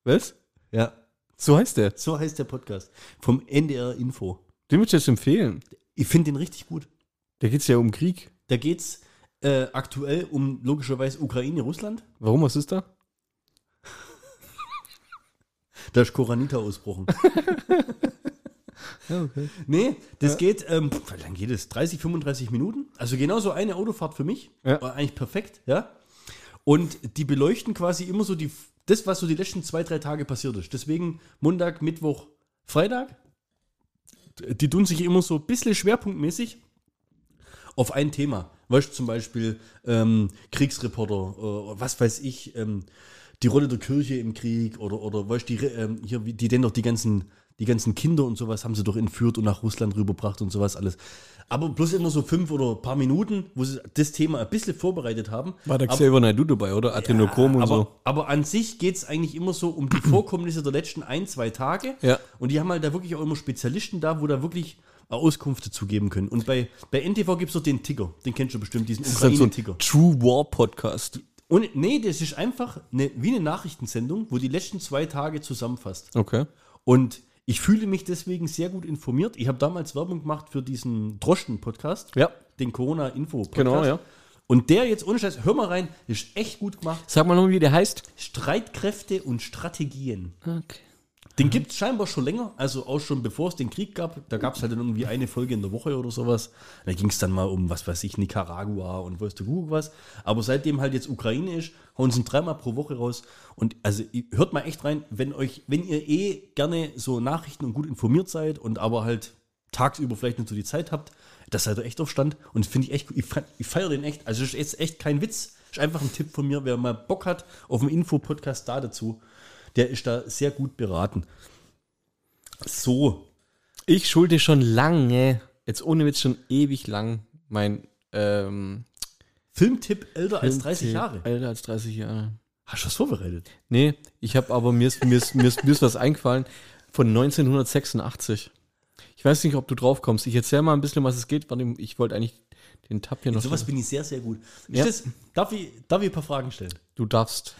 Was? Ja, So heißt der. so heißt der Podcast. Vom NDR-Info. Den würde ich jetzt empfehlen. Ich finde den richtig gut. Da geht es ja um Krieg. Da geht es äh, aktuell um logischerweise Ukraine, Russland. Warum, was ist da? <laughs> Da ist Koranita ausbrochen. <laughs> <laughs> Ja, okay. Nee, das geht, ähm, wie lang geht es? 30, 35 Minuten? Also genau so eine Autofahrt für mich. Ja. War eigentlich perfekt, ja. Und die beleuchten quasi immer so die, das, was so die letzten zwei, drei Tage passiert ist. Deswegen Montag, Mittwoch, Freitag. Die tun sich immer so ein bisschen schwerpunktmäßig auf ein Thema. Weißt du, zum Beispiel ähm, Kriegsreporter, äh, was weiß ich, ähm, die Rolle der Kirche im Krieg oder, oder weißt du, die, ähm, hier, die denn doch die ganzen, die ganzen Kinder und sowas haben sie doch entführt und nach Russland rübergebracht und sowas alles. Aber bloß immer so fünf oder ein paar Minuten, wo sie das Thema ein bisschen vorbereitet haben. War der Aber- Xavier Naidoo dabei, oder? Adrenochrom und aber, so. aber an sich geht es eigentlich immer so um die Vorkommnisse der letzten ein, zwei Tage. Ja. Und die haben halt da wirklich auch immer Spezialisten da, wo da wirklich Auskunft dazu geben können. Und bei, bei NTV gibt es so den Ticker. Den kennst du bestimmt, diesen dann so Ukraine-Ticker. True War Podcast. Und nee, das ist einfach eine, wie eine Nachrichtensendung, wo die letzten zwei Tage zusammenfasst. Okay. Und ich fühle mich deswegen sehr gut informiert. Ich habe damals Werbung gemacht für diesen Droschen-Podcast, Ja. den Corona-Info-Podcast. Genau, ja. Und der jetzt, ohne Scheiß, hör mal rein, ist echt gut gemacht. Sag mal noch, wie der heißt. Streitkräfte und Strategien. Okay. Den gibt es scheinbar schon länger, also auch schon bevor es den Krieg gab. Da gab es halt dann irgendwie eine Folge in der Woche oder sowas. Da ging es dann mal um, was weiß ich, Nicaragua und weißt du was. Aber seitdem halt jetzt Ukraine ist, hauen sie dreimal pro Woche raus. Und also hört mal echt rein, wenn euch, wenn ihr eh gerne so Nachrichten und gut informiert seid und aber halt tagsüber vielleicht nicht so die Zeit habt, das seid ihr echt auf Stand. Und finde ich echt, ich, ich feiere den echt. Also ist jetzt echt kein Witz. Ist einfach ein Tipp von mir, wer mal Bock hat auf einen Info-Podcast da dazu, der ist da sehr gut beraten. So, Ich schulde schon lange, jetzt ohne Witz schon ewig lang, mein ähm, Filmtipp älter als 30 Filmtipp. Jahre. Älter als 30 Jahre. Hast du was vorbereitet? Nee, ich habe aber mir ist, mir, ist, mir, ist, mir ist was eingefallen von 1986. Ich weiß nicht, ob du drauf kommst. Ich erzähle mal ein bisschen, was es geht. Ich wollte eigentlich den Tab hier noch. Sowas bin ich sehr, sehr gut. Ja. das, darf, ich, darf ich ein paar Fragen stellen? du darfst.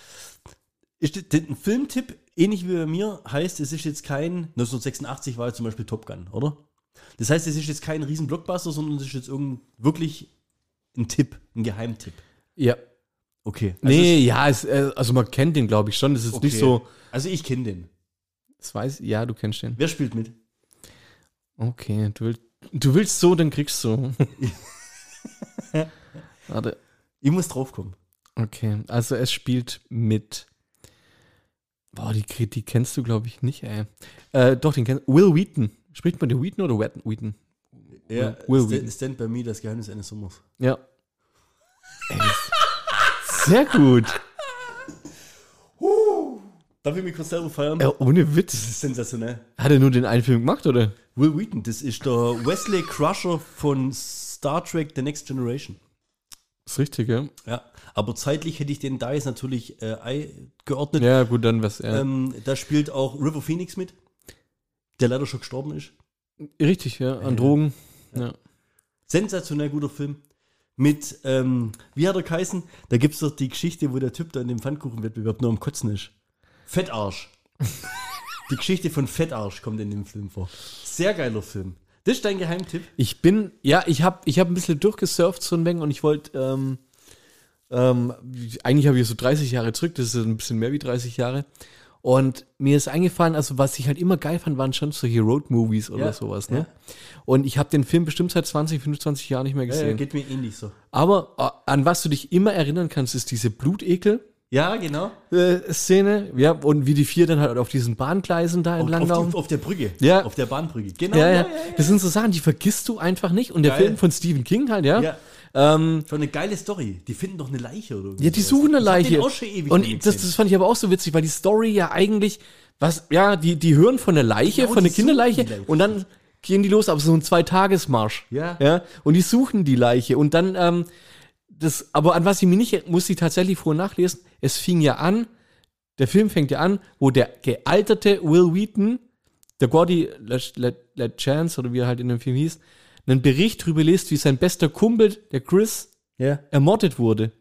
Ist ein Filmtipp, ähnlich wie bei mir, heißt, es ist jetzt kein, 1986 war jetzt zum Beispiel Top Gun, oder? Das heißt, es ist jetzt kein riesen Blockbuster, sondern es ist jetzt irgend, wirklich ein Tipp, ein Geheimtipp. Ja. Okay. Also nee, ja, es, äh, also man kennt den, glaube ich, schon. Das ist es- nicht okay. so. Also ich kenne den. Das weiß, ja, du kennst den. Wer spielt mit? Okay, du willst, du willst so, dann kriegst du. <laughs> Warte. Ich muss draufkommen. Okay, also es spielt mit. Boah, die, die kennst du, glaube ich, nicht, ey. Äh, doch, den kennst Will Wheaton. Spricht man den Wheaton oder Wheaton? Wheaton? Ja, Will Stand, Wheaton. Stand by Me, das Geheimnis eines Sommers. Ja. Ey, Sehr gut. Darf ich mich kurz selber feiern? Ja, ohne Witz. Das ist sensationell. Hat er nur den einen Film gemacht, oder? Will Wheaton, das ist der Wesley Crusher von Star Trek The Next Generation. Ist richtig, ja? Ja, aber zeitlich hätte ich den da jetzt natürlich äh, eingeordnet. Ja, gut, dann was. Ja. Ähm, da spielt auch River Phoenix mit, der leider schon gestorben ist. richtig, ja. An Drogen. Ja. Sensationell guter Film. Mit, ähm, wie hat er geheißen? Da gibt es doch die Geschichte, wo der Typ da in dem Pfannkuchenwettbewerb nur am Kotzen ist. Fettarsch. <laughs> die Geschichte von Fettarsch kommt in dem Film vor. Sehr geiler Film. Das ist dein Geheimtipp? Ich bin, ja, ich habe ich hab ein bisschen durchgesurft so ein wenig und ich wollte, ähm, ähm, eigentlich habe ich so 30 Jahre zurück, das ist ein bisschen mehr wie 30 Jahre. Und mir ist eingefallen, also was ich halt immer geil fand, waren schon solche Road-Movies oder Ja, sowas, ne? ja. Und ich habe den Film bestimmt seit 20, 25 Jahren nicht mehr gesehen. ja, geht mir ähnlich so. Aber äh, an was du dich immer erinnern kannst, ist diese Blutekel. Ja, genau. äh, Szene, ja, und wie die vier dann halt auf diesen Bahngleisen da Auf, entlang auf, laufen. die, auf der Brücke. Ja. Auf der Bahnbrücke. Genau. Ja, ja, Das sind so Sachen, die vergisst du einfach nicht. Und der Geil. Film von Stephen King halt, ja. Ja. Ähm, Schon eine geile Story. Die finden doch eine Leiche oder ja, die suchen eine Ich hab Leiche. Den auch schon ewig und das, das fand ich aber auch so witzig, weil die Story ja eigentlich, was, ja, die, die hören von der Leiche, Genau, von der Kinderleiche Leiche. und dann gehen die los, aber so ein Zweitagesmarsch. Ja. ja. Und die suchen die Leiche. Und dann, ähm, das, aber an was ich mich nicht, musste ich tatsächlich vorher nachlesen, es fing ja an, der Film fängt ja an, wo der gealterte Will Wheaton, der Gordy LeChance, oder wie er halt in dem Film hieß, einen Bericht drüber liest, wie sein bester Kumpel, der Chris, Ja. ermordet wurde.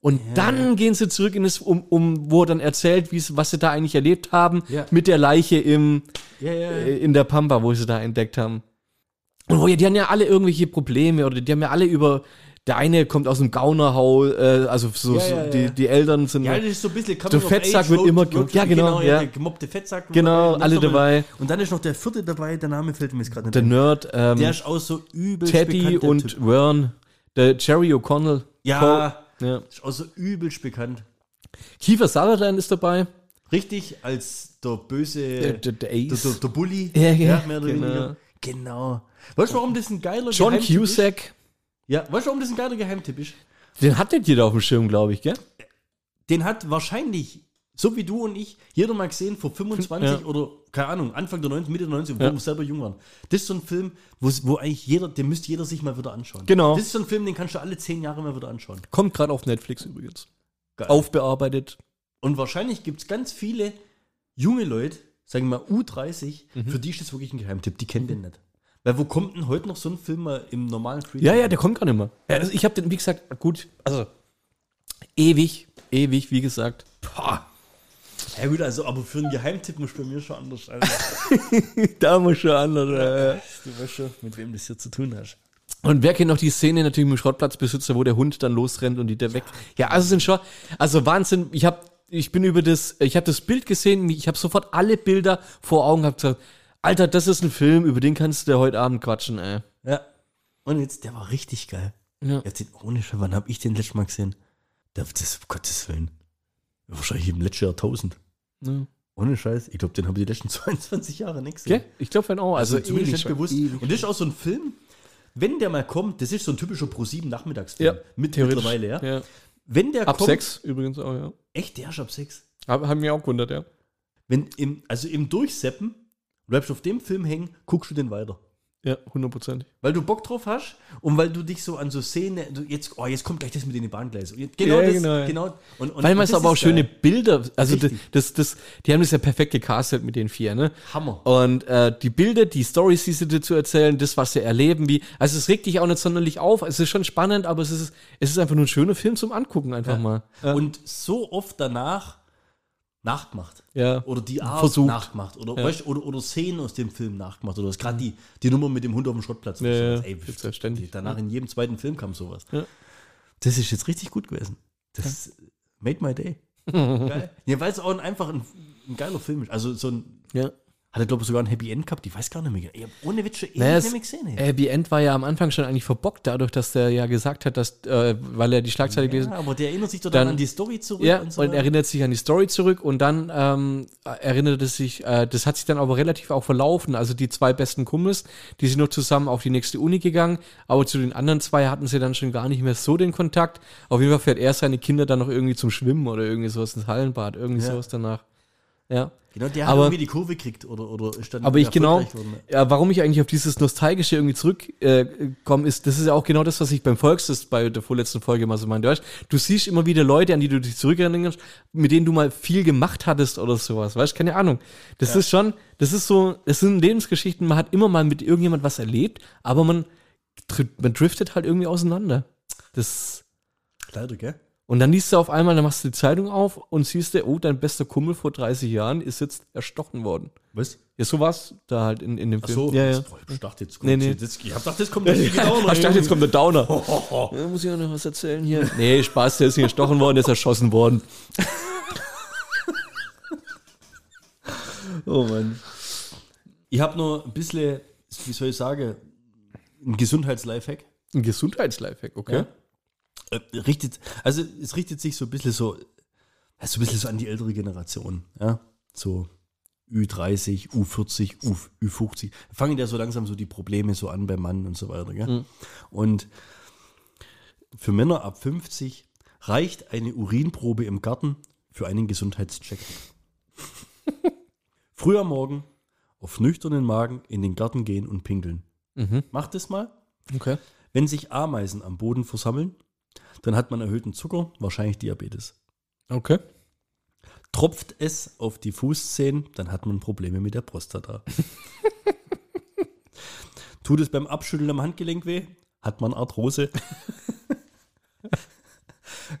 Und dann gehen sie zurück in das, um, um, wo er dann erzählt, was sie da eigentlich erlebt haben, Ja. mit der Leiche im, äh, in der Pampa, wo sie da entdeckt haben. Und wo ja, die haben ja alle irgendwelche Probleme oder die haben ja alle über, der eine kommt aus dem Gaunerhaus, äh, also so, Ja, so ja, ja. die, die Eltern sind, Ja, das ist so ein bisschen Der Fettsack wird immer ge- ja, genau, ja. Der gemobbte Fettsack. Genau, alle dabei. Und dann ist noch der vierte dabei, der Name fällt mir jetzt gerade nicht der. Nerd, ähm, Der ist auch so übel Teddy und Vern, der Jerry O'Connell. Ja, ja. ist auch so übelst bekannt. Kiefer Sutherland ist dabei. Richtig, als der böse, Der, der, der der, Ace. der, der Bully. Ja, ja, mehr oder genau. weniger. Genau. Weißt du, warum das ein geiler John Geheimtipp Cusack. Ist? Ja, weißt du, warum das ein geiler Geheimtipp ist? Den hat nicht jeder auf dem Schirm, glaube ich, gell? Den hat wahrscheinlich, so wie du und ich, jeder mal gesehen vor 25 Ja. oder, keine Ahnung, Anfang der 90, Mitte der 90, wo Ja. wir selber jung waren. Das ist so ein Film, wo, wo eigentlich jeder, den müsste jeder sich mal wieder anschauen. Genau. Das ist so ein Film, den kannst du alle zehn Jahre mal wieder anschauen. Kommt gerade auf Netflix übrigens. Geil. Aufbearbeitet. Und wahrscheinlich gibt es ganz viele junge Leute, sagen wir mal U30, Mhm. für die ist das wirklich ein Geheimtipp. Die kennen den nicht. Weil wo kommt denn heute noch so ein Film mal im normalen Free Ja, ja, der kommt gar nicht mehr. Ja, also ich habe den, wie gesagt, gut, also ewig, ewig, wie gesagt. Pah. Ja gut, also aber für einen Geheimtipp muss bei mir schon anders. Also, <laughs> da muss schon anders. du weißt schon, mit wem das hier zu tun hast. Und wer kennt noch die Szene natürlich mit dem Schrottplatzbesitzer, wo der Hund dann losrennt und die der weg. Ja, also sind schon, also Wahnsinn. Ich habe ich bin über das, ich habe das Bild gesehen, ich habe sofort alle Bilder vor Augen gehabt. gesagt, Alter, das ist ein Film, über den kannst du heute Abend quatschen, ey. Ja. Und jetzt, der war richtig geil. Ja. Jetzt den, ohne Scheiß, wann habe ich den letztes Mal gesehen? Der, das, um Gottes Willen. Wahrscheinlich im letzten Jahrtausend. Ja. Ohne Scheiß. Ich glaube, den habe ich die letzten <laughs> 22 Jahre nicht gesehen. Okay? Ich glaube, auch. Also, Also, zumindest nicht bewusst. Und das ist auch so ein Film, wenn der mal kommt, das ist so ein typischer Pro-7 Nachmittagsfilm. Ja, mit mittlerweile, ja. Ja. Wenn der Ab kommt. sechs übrigens auch, ja. Echt, der ist ab 6. Hab, haben wir auch gewundert, ja. Wenn im, also im Durchseppen, bleibst du auf dem Film hängen, guckst du den weiter. Ja, hundertprozentig. Weil du Bock drauf hast und weil du dich so an so Szene, du jetzt, oh, jetzt kommt gleich das mit den Bahngleisen. Genau Ja, das, genau, genau. ja. Und, und, Weil man es aber auch schöne. Bilder, also das, das, das, die haben das ja perfekt gecastet mit den vier, ne? Hammer. Und äh, die Bilder, die Stories, die sie dir zu erzählen, das, was sie erleben, wie, also es regt dich auch nicht sonderlich auf. Es ist schon spannend, aber es ist, es ist einfach nur ein schöner Film zum Angucken, einfach mal. Ja. Und so oft danach nachgemacht. ja. Oder die Art Versucht. nachgemacht. Oder, weißt, du, oder, oder Szenen aus dem Film nachgemacht. Oder gerade die, die Nummer mit dem Hund auf dem Schrottplatz. Ja, ja. Ja ständig. Danach in jedem zweiten Film kam sowas. Ja. Das ist jetzt richtig gut gewesen. Das made my day. <laughs> Geil. Ja, weil es auch ein, einfach ein, ein geiler Film ist. Also so ein, ja. Hat er glaube ich sogar ein Happy End gehabt. Ich weiß gar nicht mehr. Ich hab ohne Witz schon ewig Naja, nicht mehr gesehen. ey. Happy End war ja am Anfang schon eigentlich verbockt, dadurch, dass der ja gesagt hat, dass, äh, weil er die Schlagzeile gelesen ja, aber der erinnert sich doch Dann- an die Story zurück. Ja, und so und erinnert sich an die Story zurück und dann ähm, erinnert es sich, äh, das hat sich dann aber relativ auch verlaufen. Also die zwei besten Kumpels, die sind noch zusammen auf die nächste Uni gegangen, aber zu den anderen zwei hatten sie dann schon gar nicht mehr so den Kontakt. Auf jeden Fall fährt er seine Kinder dann noch irgendwie zum Schwimmen oder irgendwie sowas ins Hallenbad, irgendwie Ja. sowas danach. Ja. Genau, der hat aber- irgendwie die Kurve gekriegt oder, oder ist dann Aber ich genau, worden. ja, warum ich eigentlich auf dieses Nostalgische irgendwie zurückkomme, äh, ist, das ist ja auch genau das, was ich beim Volkstest bei der vorletzten Folge mal so meinte. Weißt, du siehst immer wieder Leute, an die du dich zurückerinnerst, mit denen du mal viel gemacht hattest oder sowas. Weißt, keine Ahnung. Das ist schon, das ist so, das sind Lebensgeschichten, man hat immer mal mit irgendjemand was erlebt, aber man, man driftet halt irgendwie auseinander. Das, Leider, gell? Und dann liest du auf einmal, dann machst du die Zeitung auf und siehst du, oh, dein bester Kumpel vor 30 Jahren ist jetzt erstochen worden. Was? Ja, so war's da halt in, in dem Ach Film. so, ja, ja. Boah, ich dachte, jetzt Nee, kommt nee. Jetzt, ich jetzt kommt das <laughs> genau Ich dachte, jetzt kommt der Downer. <laughs> Ja, muss ich auch noch was erzählen hier? Nee, Spaß, der ist nicht gestochen worden, der ist erschossen worden. <laughs> Oh Mann. Ich habe nur ein bisschen, wie soll ich sagen, ein Gesundheitslifehack. Ein Gesundheitslifehack, okay. Ja. Äh, richtet, also es richtet sich so ein bisschen so, ja, so ein bisschen so an die ältere Generation, ja. So Ü30, U40, U, Ü50. Da fangen ja so langsam so die Probleme so an beim Mann und so weiter, gell? Und für Männer ab 50 reicht eine Urinprobe im Garten für einen Gesundheitscheck. <laughs> Früh am Morgen auf nüchternen Magen in den Garten gehen und pinkeln. Macht es mal. Okay. Wenn sich Ameisen am Boden versammeln, dann hat man erhöhten Zucker, wahrscheinlich Diabetes. Okay. Tropft es auf die Fußzehen, dann hat man Probleme mit der Prostata. <laughs> Tut es beim Abschütteln am Handgelenk weh, hat man Arthrose. <laughs>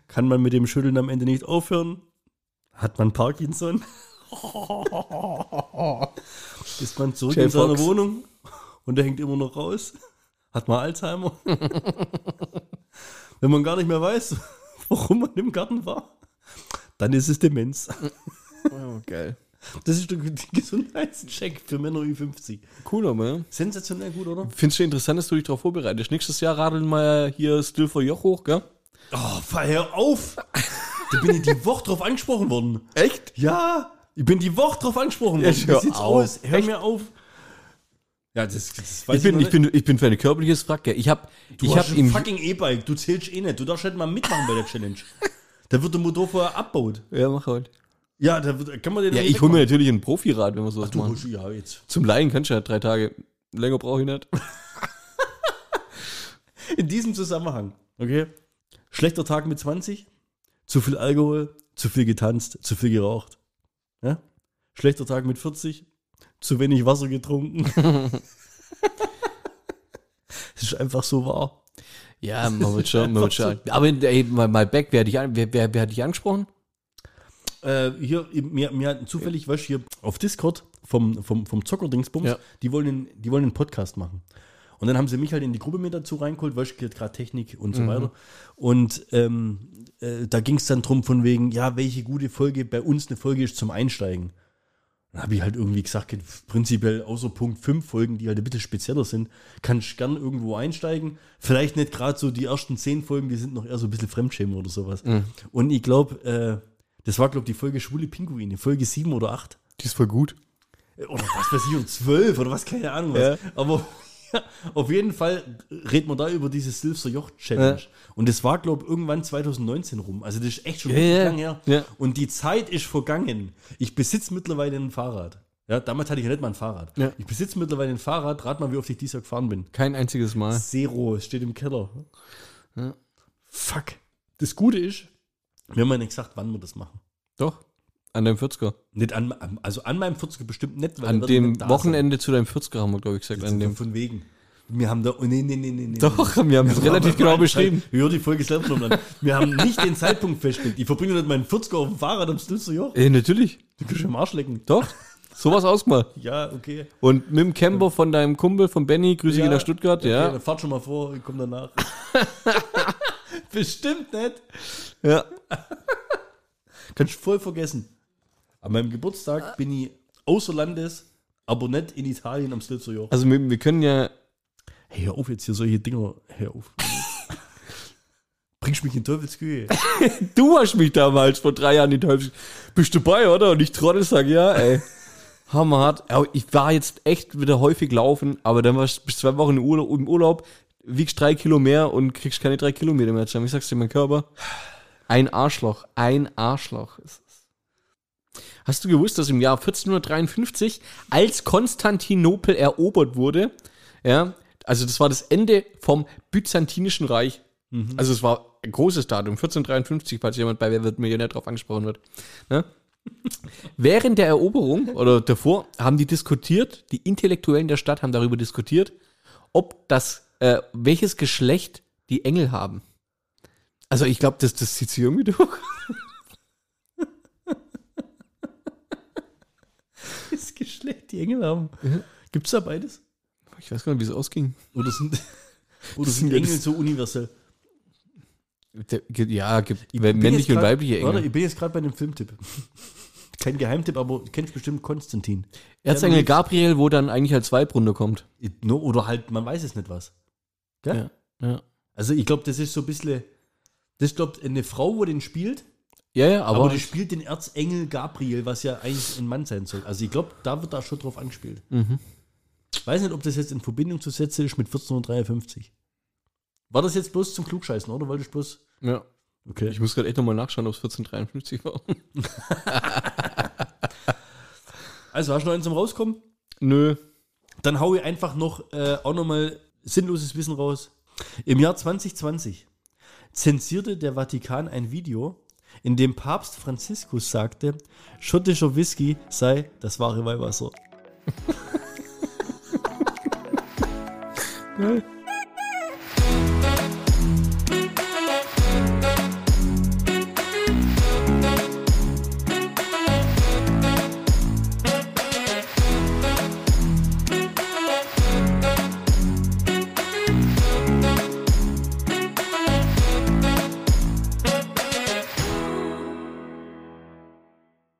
Kann man mit dem Schütteln am Ende nicht aufhören, hat man Parkinson. <laughs> Ist man zurück Jay in seiner Fox. Wohnung und der hängt immer noch raus, hat man Alzheimer. Wenn man gar nicht mehr weiß, <laughs> warum man im Garten war, dann ist es Demenz. Oh, geil. Das ist der Gesundheitscheck für Männer Ü50. Cool, aber ja. Sensationell gut, oder? Findest du interessant, dass du dich darauf vorbereitest? Nächstes Jahr radeln wir hier Still for Joch hoch, gell? Oh, hör auf! Da bin ich die Woche drauf angesprochen worden. Echt? Ja, ich bin die Woche drauf angesprochen worden. Hör Wie sieht's auf. aus? Hör mir auf. Ja, das, das weiß Ich bin, ich, bin, ich bin für eine körperliches Wrack, gell? Ich hab, Du ich hast hab ein fucking E-Bike, du zählst eh nicht. Du darfst nicht mal mitmachen bei der Challenge. Da wird der Motor vorher abbaut. ja, mach halt. Ja, da wird, kann man den Ja, ich hole mir natürlich ein Profirad, wenn wir sowas Du machen. holst, ja, jetzt. Zum Leihen kannst du ja drei Tage. Länger brauche ich nicht. <laughs> In diesem Zusammenhang, okay? Schlechter Tag mit 20, zu viel Alkohol, zu viel getanzt, zu viel geraucht. Ja? Schlechter Tag mit 40, zu wenig Wasser getrunken. <laughs> Es ist einfach so wahr. Ja, man wird schon, man wird schon. <laughs> Aber ey, mal, mal back, wer hat dich, an, wer, wer, wer hat dich angesprochen? Äh, hier, mir, mir hatten zufällig, weißt du, hier auf Discord vom, vom, vom Zockerdingsbums, Ja. die, wollen, einen- die wollen einen Podcast machen. Und dann haben sie mich halt in die Gruppe mit dazu reingeholt, weil ich gerade Technik und so Mhm. weiter. Und ähm, äh, da ging es dann drum von wegen, ja, welche gute Folge bei uns eine Folge ist zum Einsteigen. Dann habe ich halt irgendwie gesagt, prinzipiell außer Punkt 5 Folgen, die halt ein bisschen spezieller sind, kann ich gern irgendwo einsteigen. Vielleicht nicht gerade so die ersten 10 Folgen, die sind noch eher so ein bisschen Fremdschämen oder sowas. Mhm. Und ich glaube, äh, das war, glaube ich, die Folge Schwule Pinguine, Folge 7 oder 8. Die ist voll gut. Oder was weiß ich, um 12 oder was, keine Ahnung was. Ja. Aber <laughs> auf jeden Fall reden wir da über diese Silvster Joch Challenge. Und das war, glaube ich, irgendwann 2019 rum. Also das ist echt schon Ja, ja. lang her. Ja. Und die Zeit ist vergangen. Ich besitze mittlerweile ein Fahrrad. Ja, damals hatte ich ja nicht mal ein Fahrrad. Ja. Ich besitze mittlerweile ein Fahrrad. Rat mal, wie oft ich dieses Jahr gefahren bin. Kein einziges Mal. Zero, es steht im Keller. Ja. Fuck. Das Gute ist, wir haben ja nicht gesagt, wann wir das machen. Doch. An deinem 40er. Nicht an, also an meinem 40er bestimmt nicht, weil An dem Wochenende zu deinem 40er haben wir, glaube ich, gesagt. sein. An dem. Von wegen. Wir haben da, oh, nee, nee, nee, nee, nee. Doch, wir haben es relativ genau <laughs> beschrieben. Hör die Folge selber noch an. Wir haben nicht den Zeitpunkt festgelegt. Ich verbringe nicht meinen 40er auf dem Fahrrad am Stilzer Joch. Äh, natürlich. Du kannst am Arsch lecken. Doch. Sowas ausgemacht. Ja, okay. Und mit dem Camper von deinem Kumpel, von Benny, Grüße gehen nach Stuttgart, okay, ja. Dann fahrt schon mal vor, ich komme danach. <laughs> Bestimmt nicht. Ja. <laughs> Kannst voll vergessen. An meinem Geburtstag bin ich außer Landes, aber nicht in Italien am Joch. Also wir, wir können ja, Hey, hör auf jetzt hier solche Dinger. Hör auf. <laughs> Bringst mich in Teufelskühe. <laughs> du hast mich damals vor drei Jahren in die Teufel. Bist du dabei, oder? Und ich trottel sag ja, ey. <laughs> Hammerhart. Ich war jetzt echt wieder häufig laufen, aber dann warst du bis zwei Wochen im Urlaub, wiegst drei Kilo mehr und kriegst keine drei Kilometer mehr zusammen. Ich sag's dir, mein Körper. Ein Arschloch. Ein Arschloch ist. Hast du gewusst, dass im Jahr 1453, als Konstantinopel erobert wurde, ja, also das war das Ende vom Byzantinischen Reich. Also es war ein großes Datum, 1453, falls jemand bei Wer wird Millionär drauf angesprochen wird. Ne? <laughs> Während der Eroberung oder davor haben die diskutiert, die Intellektuellen der Stadt haben darüber diskutiert, ob das, äh, welches Geschlecht die Engel haben. Also ich glaube, das, das zieht sich irgendwie durch. <laughs> Das Geschlecht, die Engel haben. Gibt's da beides? Ich weiß gar nicht, wie es ausging. Oder sind, <laughs> oder sind sind ja Engel so universell? Ja, gibt Ich bin männliche jetzt und weibliche Warte, Engel. ich bin jetzt gerade bei einem Filmtipp. Kein Geheimtipp, aber du kennst bestimmt Konstantin. Erzengel Ja, Gabriel, wo dann eigentlich als Weib runterkommt. No, oder halt, man weiß es nicht was. Gell? Ja, ja. Also ich glaube, das ist so ein bisschen, das ist glaube eine Frau, wo den spielt, Ja, ja, aber, aber, die spielt den Erzengel Gabriel, was ja eigentlich ein Mann sein soll. Also ich glaube, da wird da schon drauf angespielt. Mhm. Weiß nicht, ob das jetzt in Verbindung zu setzen ist mit 1453. War das jetzt bloß zum Klugscheißen, oder? Wolltest du bloß. ja. Okay. Ich muss gerade echt nochmal nachschauen, ob es 1453 war. <laughs> Also, hast du noch einen zum Rauskommen? Nö. Dann hau ich einfach noch äh, auch nochmal sinnloses Wissen raus. Im Jahr 2020 zensierte der Vatikan ein Video, in dem Papst Franziskus sagte, schottischer Whisky sei das wahre Weihwasser. Geil. <laughs>